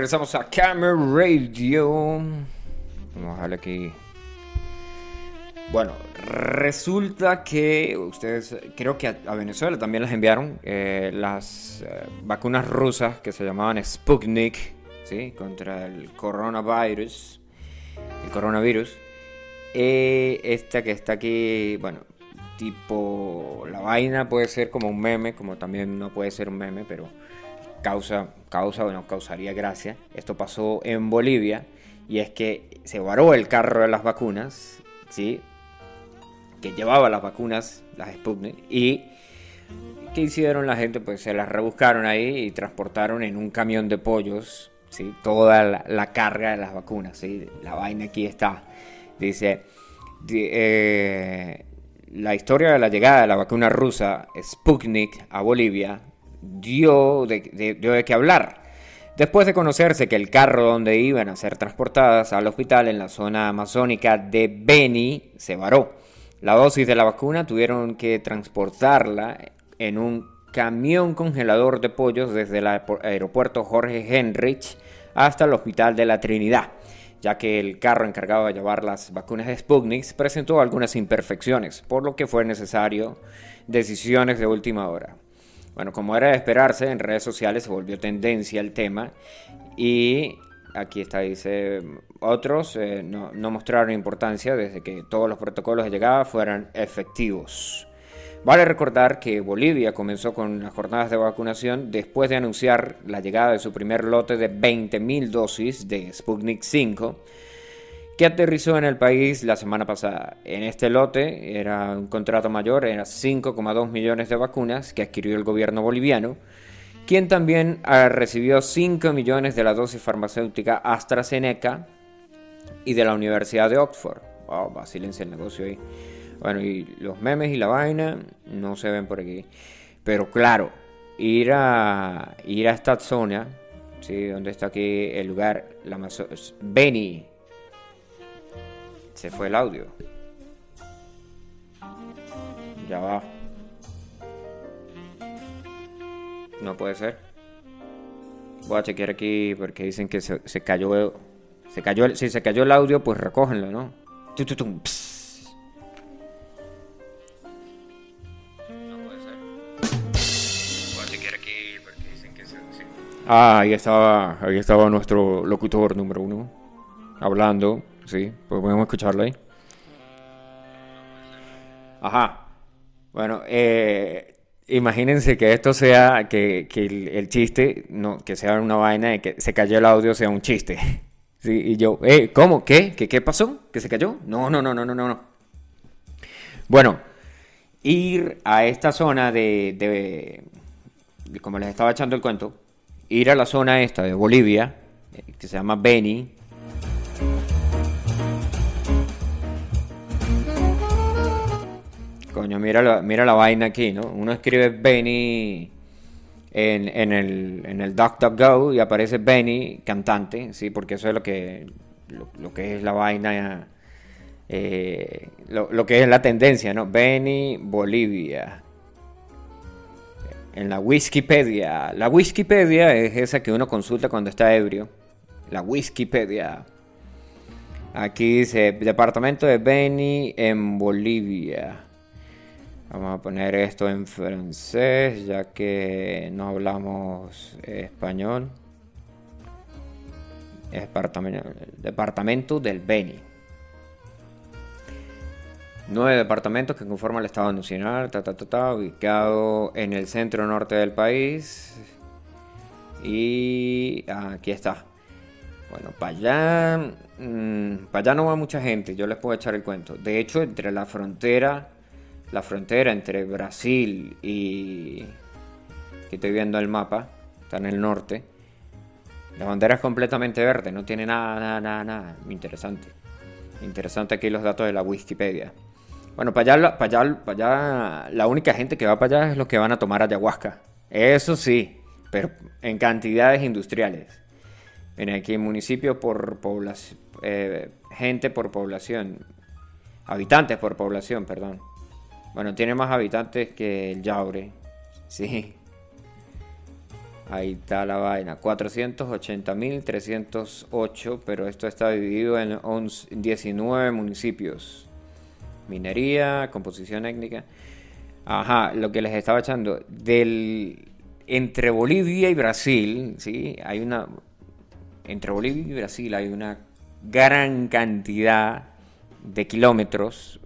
Regresamos a Camera Radio. Vamos a darle aquí. Bueno, resulta que ustedes, creo que a, Venezuela también las enviaron eh, las eh, vacunas rusas que se llamaban Sputnik, ¿sí? Contra el coronavirus. El coronavirus. Eh, esta que está aquí, bueno, tipo, la vaina puede ser como un meme, como también no puede ser un meme, pero causa, causa, bueno, causaría gracia. Esto pasó en Bolivia y es que se varó el carro de las vacunas, ¿sí? Que llevaba las vacunas, las Sputnik, y ¿qué hicieron la gente? Pues se las rebuscaron ahí y transportaron en un camión de pollos, ¿sí? Toda la, la carga de las vacunas, ¿sí? La vaina aquí está. Dice, di- eh, la historia de la llegada de la vacuna rusa Sputnik a Bolivia dio de, qué hablar. Después de conocerse que el carro donde iban a ser transportadas al hospital en la zona amazónica de Beni se varó. La dosis de la vacuna tuvieron que transportarla en un camión congelador de pollos desde el aeropu- aeropuerto Jorge Henrich hasta el hospital de la Trinidad, ya que el carro encargado de llevar las vacunas de Sputnik presentó algunas imperfecciones, por lo que fue necesario decisiones de última hora. Bueno, como era de esperarse, en redes sociales se volvió tendencia el tema y aquí está, dice, otros eh, no, no mostraron importancia desde que todos los protocolos de llegada fueran efectivos. Vale recordar que Bolivia comenzó con las jornadas de vacunación después de anunciar la llegada de su primer lote de 20.000 dosis de Sputnik 5 que aterrizó en el país la semana pasada. En este lote era un contrato mayor, era 5,2 millones de vacunas que adquirió el gobierno boliviano, quien también ah, recibió 5 millones de la dosis farmacéutica AstraZeneca y de la Universidad de Oxford. Wow, vacilense el negocio ahí. Bueno, y los memes y la vaina no se ven por aquí. Pero claro, ir a, ir a esta zona, ¿sí? donde está aquí el lugar, la Beni, se fue el audio. Ya va. No puede ser. Voy a chequear aquí porque dicen que se, se cayó. Se cayó el- si se cayó el audio, pues recógenlo, ¿no? Tu, tu, tum, ps. No puede ser. Voy a chequear aquí porque dicen que se. se- Ah, ahí estaba, ahí estaba nuestro locutor número uno hablando, sí, pues podemos escucharlo ahí. Ajá. Bueno, eh, imagínense que esto sea, que, que el, el chiste, no, que sea una vaina de que se cayó el audio, sea un chiste. (laughs) Sí, y yo, eh, ¿cómo? ¿Qué? ¿Qué, qué pasó? ¿Que se cayó? No, no, no, no, no, no, no. Bueno, ir a esta zona de, de- de- como les estaba echando el cuento, ir a la zona esta de Bolivia, eh, que se llama Beni, Coño, mira la, mira la vaina aquí, ¿no? Uno escribe Benny en, en el, en el DuckDuckGo y aparece Benny cantante, ¿sí? Porque eso es lo que, lo, que es la vaina, eh, lo, lo que es la tendencia, ¿no? Benny Bolivia. En la Wikipedia. La Wikipedia es esa que uno consulta cuando está ebrio. La Wikipedia. Aquí dice, departamento de Beni en Bolivia. Vamos a poner esto en francés, ya que no hablamos español. Departamento, del Beni. Nueve departamentos que conforman el Estado Nacional, ta, ubicado en el centro norte del país. Y aquí está. Bueno, para allá, mm, para allá no va mucha gente, yo les puedo echar el cuento. De hecho, entre la frontera, la frontera entre Brasil y... que estoy viendo el mapa, está en el norte. La bandera es completamente verde, no tiene nada, nada, nada, nada. Interesante. Interesante aquí los datos de la Wikipedia. Bueno, para allá, para allá, para allá, la única gente que va para allá es los que van a tomar ayahuasca. Eso sí, pero en cantidades industriales. En aquí municipio por población, gente por población, habitantes por población, perdón. Bueno, tiene más habitantes que el Yaure, sí. Ahí está la vaina. 480.308, pero esto está dividido en 11 19 municipios. Minería, composición étnica. Ajá, lo que les estaba echando. Del, entre Bolivia y Brasil, ¿sí? Hay una... Entre Bolivia y Brasil hay una gran cantidad de kilómetros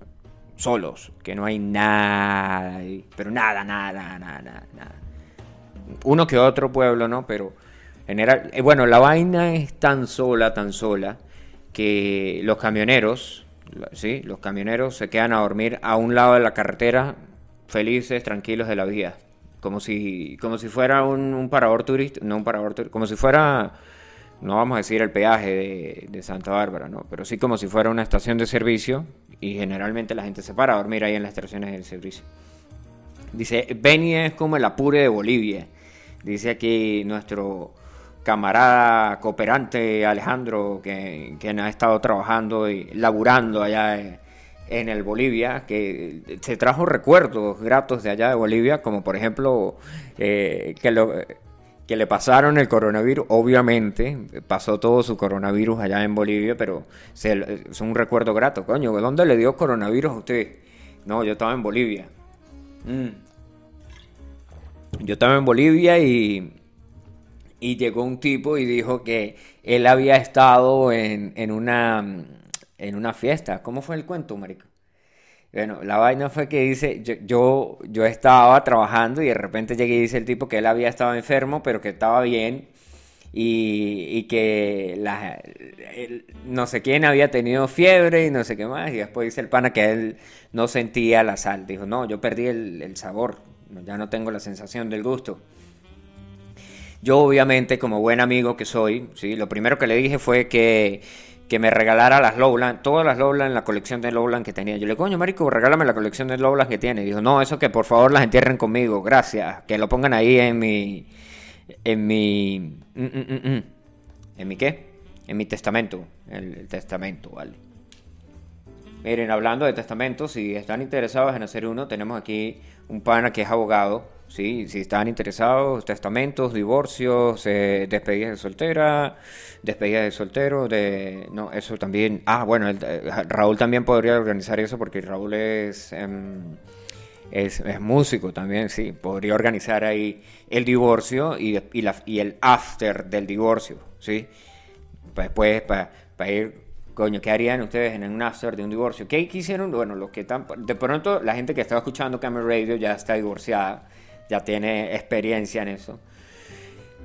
solos, que no hay nada, pero nada, nada, nada, nada, nada. Uno que otro pueblo, ¿no? Pero general, eh, bueno, la vaina es tan sola, tan sola, que los camioneros, ¿sí? Los camioneros se quedan a dormir a un lado de la carretera, felices, tranquilos de la vida. Como si, como si fuera un, un parador turístico, no un parador como si fuera, no vamos a decir el peaje de, Santa Bárbara, ¿no? Pero sí como si fuera una estación de servicio y generalmente la gente se para a dormir ahí en las estaciones del servicio. Dice, Beni es como el apure de Bolivia. Dice aquí nuestro camarada cooperante Alejandro, que, que ha estado trabajando y laburando allá en, en el Bolivia, que se trajo recuerdos gratos de allá de Bolivia, como por ejemplo eh, que, lo, que le pasaron el coronavirus. Obviamente, pasó todo su coronavirus allá en Bolivia, pero es un recuerdo grato. Coño, ¿dónde le dio coronavirus a usted? No, yo estaba en Bolivia. Mm. Yo estaba en Bolivia y, y llegó un tipo y dijo que él había estado en, en una, en una fiesta. ¿Cómo fue el cuento, marico? Bueno, la vaina fue que dice, yo, yo, estaba trabajando y de repente llegué y dice el tipo que él había estado enfermo, pero que estaba bien y, y que no sé quién había tenido fiebre y no sé qué más. Y después dice el pana que él no sentía la sal. Dijo, no, yo perdí el, el sabor, ya no tengo la sensación del gusto. Yo obviamente, como buen amigo que soy, ¿sí? lo primero que le dije fue que, que me regalara las Lowland, todas las Lowland, la colección de Lowland que tenía. Yo le coño, marico, regálame la colección de Lowland que tiene. Dijo, no, eso que por favor las entierren conmigo, gracias. Que lo pongan ahí en mi... En mi... mm, mm, mm. ¿En mi qué? En mi testamento. El, el testamento, vale. Miren, hablando de testamentos, si están interesados en hacer uno, tenemos aquí un pana que es abogado, ¿sí? Si están interesados, testamentos, divorcios, eh, despedidas de soltera, despedidas de soltero, de... No, eso también... Ah, bueno, eh, Raúl también podría organizar eso porque Raúl es... em, es, músico también, sí. Podría organizar ahí el divorcio y, y, la, y el after del divorcio, ¿sí? Pa- Después, para ir, coño, ¿qué harían ustedes en un after de un divorcio? ¿Qué quisieron? Bueno, los que están, de pronto la gente que estaba escuchando Camel Radio ya está divorciada, ya tiene experiencia en eso.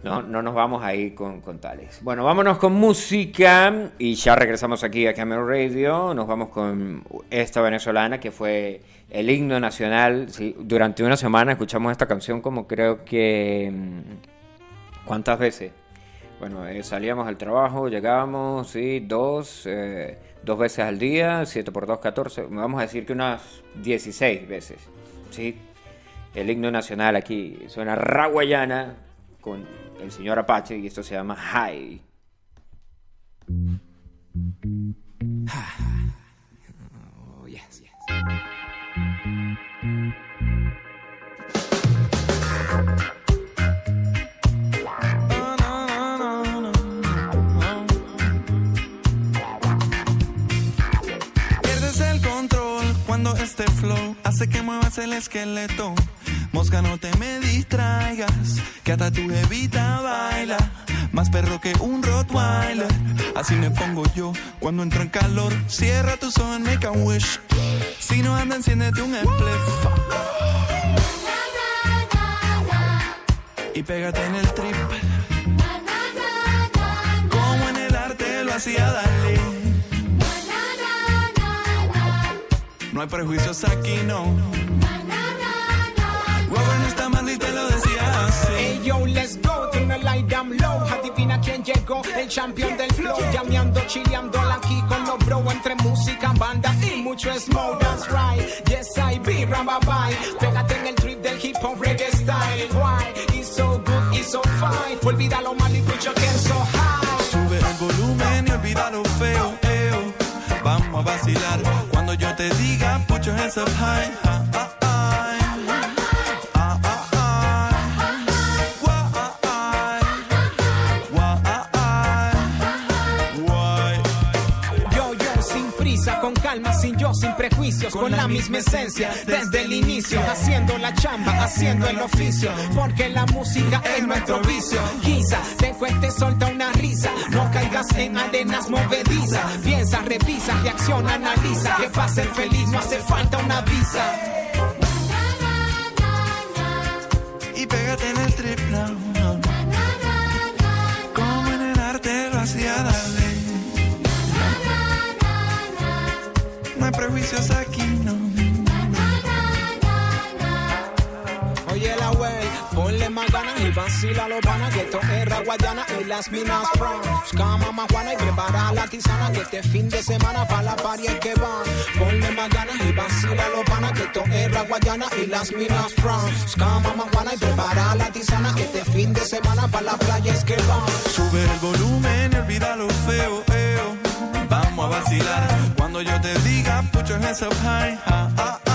No, no nos vamos a ir con, con tales. Bueno, vámonos con música y ya regresamos aquí a Camel Radio. Nos vamos con esta venezolana que fue el himno nacional. Durante una semana escuchamos esta canción como creo que... mm, ¿Cuántas veces? Bueno, eh, salíamos al trabajo, llegábamos, sí, dos, eh, dos veces al día, 7 por 2, 14, vamos a decir que unas 16 veces, sí. El himno nacional aquí suena raguayana con el señor Apache y esto se llama High. Oh, yes, yes. Pierdes el control cuando este flow hace que muevas el esqueleto. Mosca, no te me distraigas, que hasta tu evita baila. Más perro que un Rottweiler. Así me pongo yo cuando entro en calor. Cierra tus ojos make a wish. Si no anda, enciéndete un spliff. Y pégate en el trip. Como en el arte lo hacía Dalí. No hay prejuicios aquí, no low. Adivina quién llegó, el champion del flow. Llameando, chileando aquí con los bro. Entre música, banda y mucho smoke. That's right, yes I be, ramba bye. Pégate en el trip del hip hop reggae style. Why? It's so good, it's so fine. Olvida lo malo y your hands so high. Sube el volumen y olvida lo feo, eo. Vamos a vacilar cuando yo te diga, put your hands up high. Ah, ah, con calma, sin yo, sin prejuicios, con, la misma esencia desde el inicio, haciendo la chamba, haciendo el oficio, porque la música es nuestro vicio. Quizás te cueste solta una risa, no caigas en arenas movedizas. Piensa, revisa, reacciona, analiza, que para ser feliz no hace falta una visa. y pégate en el trip now. Como en el arte lo hacía darle. Hay prejuicios aquí, no. Oye la wey, ponle más ganas y vacila los panas que esto es raguayana y las minas from. Busca Juana y prepara la tisana que este fin de semana para la es que van. Ponle más ganas y vacila los panas que esto es raguayana y las minas from. Busca Juana y prepara la tisana que este fin de semana para la playa es que van. Sube el volumen y olvida lo feo, eo. Cuando yo te diga, put your hands up high.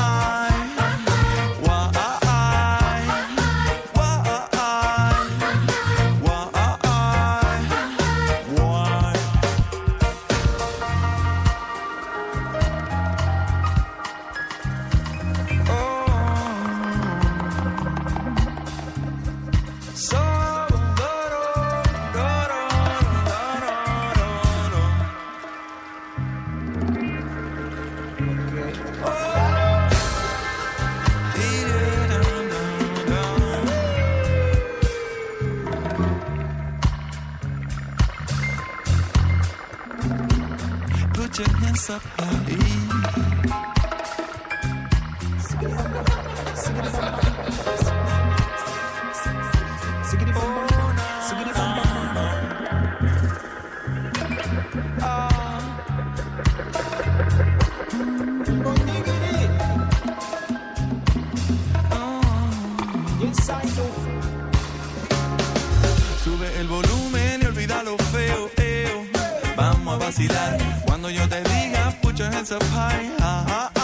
Cuando yo te diga, put your hands up.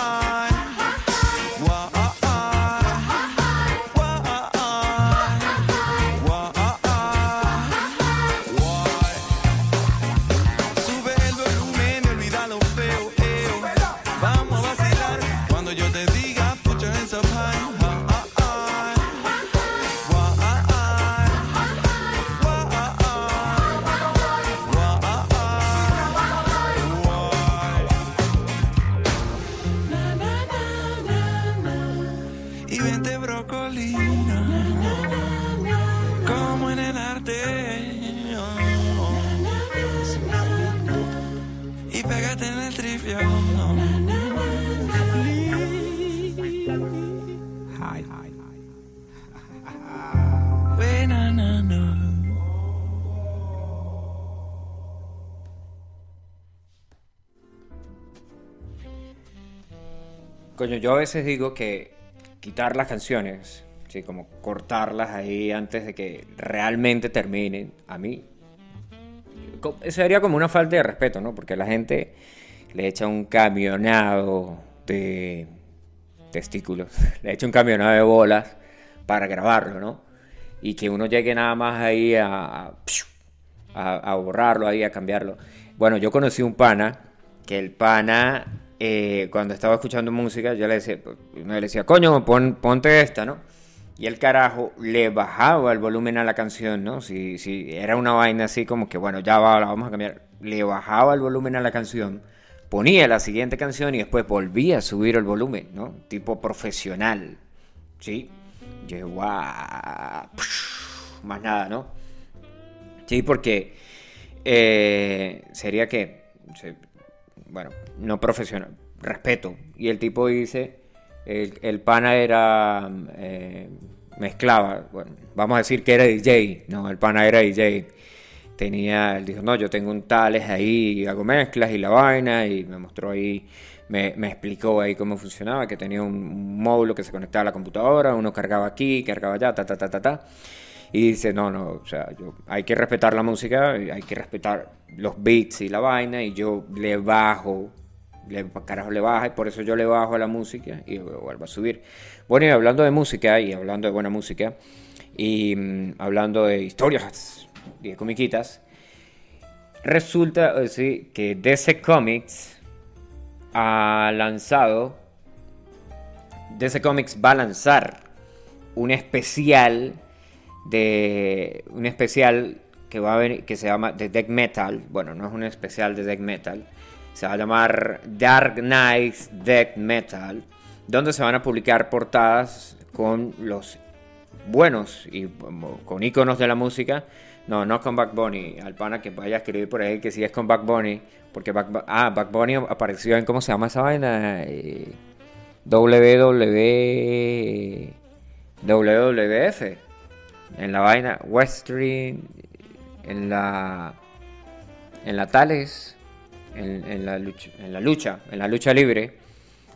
Coño, yo a veces digo que quitar las canciones, sí, como cortarlas ahí antes de que realmente terminen, a mí sería como una falta de respeto, ¿no? Porque la gente le echa un camionado de testículos, (laughs) le echa un camionado de bolas para grabarlo, ¿no? Y que uno llegue nada más ahí a- a borrarlo, ahí a cambiarlo. Bueno, yo conocí un pana que el pana, eh, cuando estaba escuchando música, yo le decía, uno le decía, coño, pon- ponte esta, ¿no? Y el carajo le bajaba el volumen a la canción, ¿no? Si, si era una vaina así como que, bueno, ya va, la vamos a cambiar. Le bajaba el volumen a la canción, ponía la siguiente canción y después volvía a subir el volumen, ¿no? Tipo profesional, ¿sí? Yo más nada, ¿no? Sí, porque eh, sería que, bueno, no profesional, respeto. Y el tipo dice, el, el pana era, eh, mezclaba, bueno, vamos a decir que era DJ, no, el pana era DJ. Tenía, él dijo, no, yo tengo un tales ahí, hago mezclas y la vaina, y me mostró ahí, me, me explicó ahí cómo funcionaba, que tenía un, un módulo que se conectaba a la computadora, uno cargaba aquí, cargaba allá, ta, ta, ta, ta, ta. Y dice, no, no, o sea, yo, hay que respetar la música, hay que respetar los beats y la vaina, y yo le bajo, le, carajo le baja, y por eso yo le bajo a la música y vuelvo a subir. Bueno, y hablando de música, y hablando de buena música, y mm, hablando de historias de comiquitas, resulta eh, que DC Comics ha lanzado, DC Comics va a lanzar un especial de un especial que va a venir que se llama The Death Metal. Bueno, no es un especial de Death Metal. Se va a llamar Dark Knights Death Metal, donde se van a publicar portadas con los buenos y con iconos de la música. No, no con Back Bunny. Al pana que vaya a escribir por ahí que si es con Back Bunny. Porque Back, ah, Back Bunny apareció en, ¿cómo se llama esa vaina? Eh, WW... WWF. En la vaina Western. En la... En la Tales. En, la lucha, en la lucha. En la lucha libre.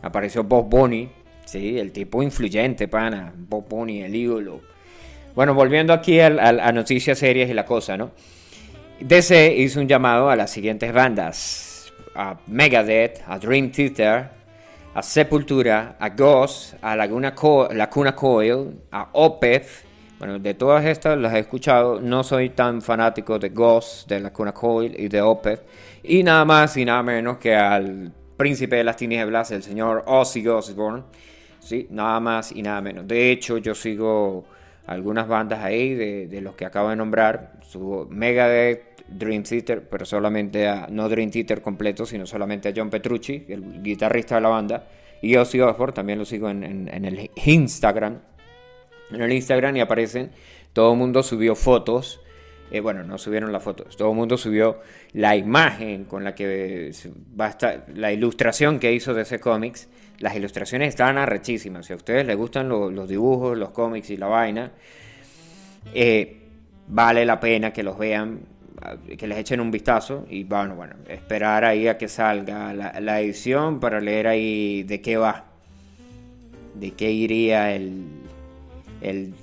Apareció Bob Bunny. Sí, el tipo influyente, pana. Bob Bunny, el ídolo. Bueno, volviendo aquí al- a, noticias serias y la cosa, ¿no? DC hizo un llamado a las siguientes bandas: a Megadeth, a Dream Theater, a Sepultura, a Ghost, a Laguna Co- Coil, a Opeth. Bueno, de todas estas las he escuchado. No soy tan fanático de Ghost, de Lacuna Coil y de Opeth. Y nada más y nada menos que al príncipe de las tinieblas, el señor Ozzy Osbourne. Sí, nada más y nada menos. De hecho, yo sigo algunas bandas ahí de, de los que acabo de nombrar. Subo Megadeth, Dream Theater, pero solamente a, no Dream Theater completo, sino solamente a John Petrucci, el guitarrista de la banda. Y Ozzy Osbourne, también lo sigo en el Instagram. En el Instagram y aparecen, todo el mundo subió fotos. eh, bueno, no subieron las fotos, todo el mundo subió la imagen con la que se- va a estar, la ilustración que hizo DC Comics. Las ilustraciones están arrechísimas. Si a ustedes les gustan lo- los dibujos, los cómics y la vaina, eh, vale la pena que los vean, que les echen un vistazo y bueno, bueno, esperar ahí a que salga la edición para leer ahí de qué va, de qué iría el, el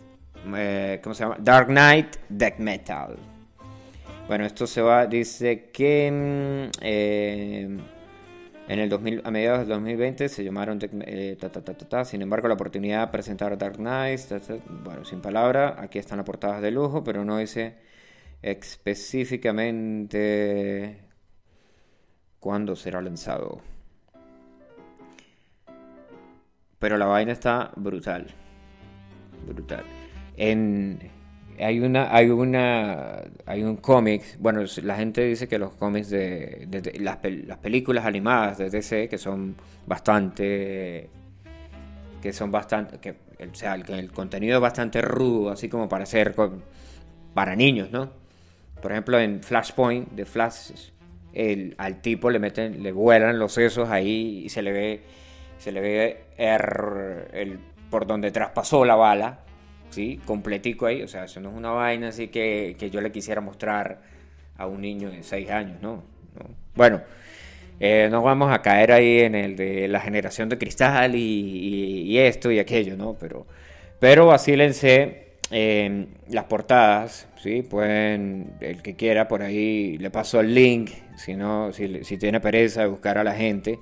eh, ¿cómo se llama? Dark Knight Death Metal. Bueno, esto se va, dice que mm, eh, en el 2000, a mediados del 2020 se llamaron eh, sin embargo la oportunidad de presentar Dark Knight, bueno, sin palabra, aquí están las portadas de lujo, pero no dice específicamente cuándo será lanzado. Pero la vaina está brutal. Brutal. En, hay una, hay una, hay un cómic. Bueno, la gente dice que los cómics de, las, pel- las películas animadas de DC que son bastante, que son bastante, que, o sea, el, el contenido es bastante rudo, así como para ser para niños, ¿no? Por ejemplo, en Flashpoint de Flash, el, al tipo le meten, le vuelan los sesos ahí y se le ve, se le ve el, por donde traspasó la bala, ¿sí? Completico ahí, o sea, eso no es una vaina así que, que yo le quisiera mostrar a un niño de 6 años, ¿no? ¿No? Bueno, eh, no vamos a caer ahí en el de la generación de cristal y, y- y esto y aquello, ¿no? Pero, pero vacílense eh, las portadas, ¿sí? Pueden, el que quiera, por ahí le paso el link, si no, si, si tiene pereza de buscar a la gente,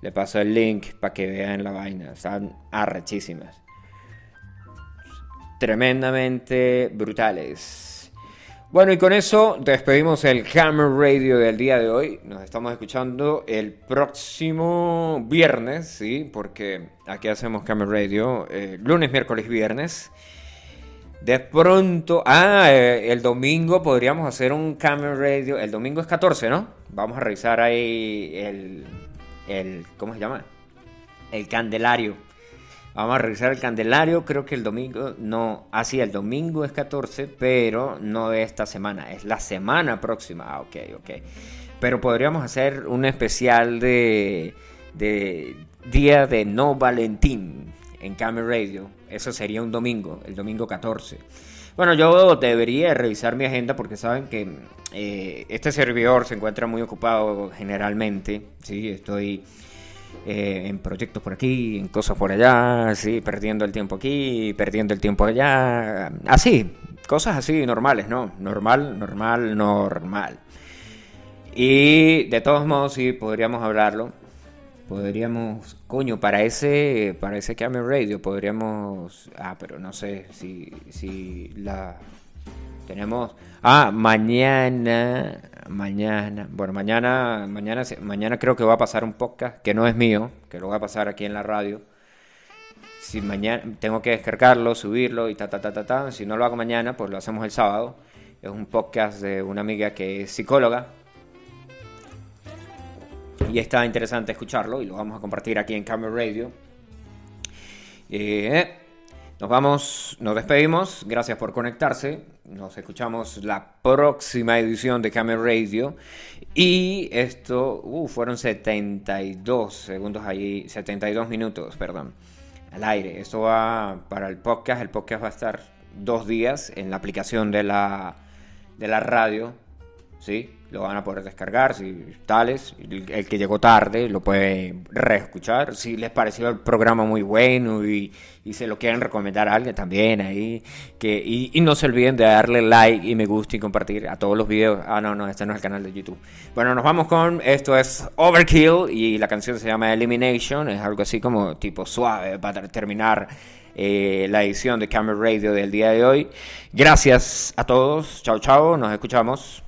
le paso el link para que vean la vaina, están arrechísimas. Tremendamente brutales. Bueno, y con eso despedimos el Hammer Radio del día de hoy. Nos estamos escuchando el próximo viernes, ¿sí? Porque aquí hacemos Hammer Radio eh, lunes, miércoles viernes. De pronto, ah, eh, el domingo podríamos hacer un Camel Radio. El domingo es 14, ¿no? Vamos a revisar ahí el, el ¿cómo se llama? El Candelario. Vamos a revisar el Candelario. Creo que el domingo, no, ah, sí, el domingo es 14, pero no de esta semana, es la semana próxima. Ah, ok, ok. Pero podríamos hacer un especial de, de Día de No Valentín en Camel Radio. Eso sería un domingo, el domingo 14. Bueno, yo debería revisar mi agenda porque saben que eh, este servidor se encuentra muy ocupado generalmente. Sí, estoy eh, en proyectos por aquí, en cosas por allá, sí, perdiendo el tiempo aquí, perdiendo el tiempo allá. Así, cosas así normales, ¿no? Normal, normal, normal. Y de todos modos, sí, podríamos hablarlo. Podríamos, coño, para ese, para ese Camel Radio podríamos, ah, pero no sé si, si la tenemos, ah, mañana, mañana, bueno, mañana, mañana, mañana creo que va a pasar un podcast que no es mío, que lo voy a pasar aquí en la radio. Si mañana tengo que descargarlo, subirlo y ta ta ta ta ta. Si no lo hago mañana, pues lo hacemos el sábado. Es un podcast de una amiga que es psicóloga. Y está interesante escucharlo y lo vamos a compartir aquí en Camera Radio. Eh, nos vamos, nos despedimos. Gracias por conectarse. Nos escuchamos la próxima edición de Camera Radio. Y esto, uh, fueron 72 segundos allí, 72 minutos, perdón, al aire. Esto va para el podcast. El podcast va a estar dos días en la aplicación de la, de la radio. ¿Sí? Lo van a poder descargar, si tales. El, que llegó tarde lo puede reescuchar. Si les pareció el programa muy bueno y, y se lo quieren recomendar a alguien también ahí. Que, y, y no se olviden de darle like y me gusta y compartir a todos los videos. Ah, no, no, este no es el canal de YouTube. Bueno, nos vamos con esto es Overkill y la canción se llama Elimination. Es algo así como tipo suave para terminar eh, la edición de Camera Radio del día de hoy. Gracias a todos. Chao, chao. Nos escuchamos.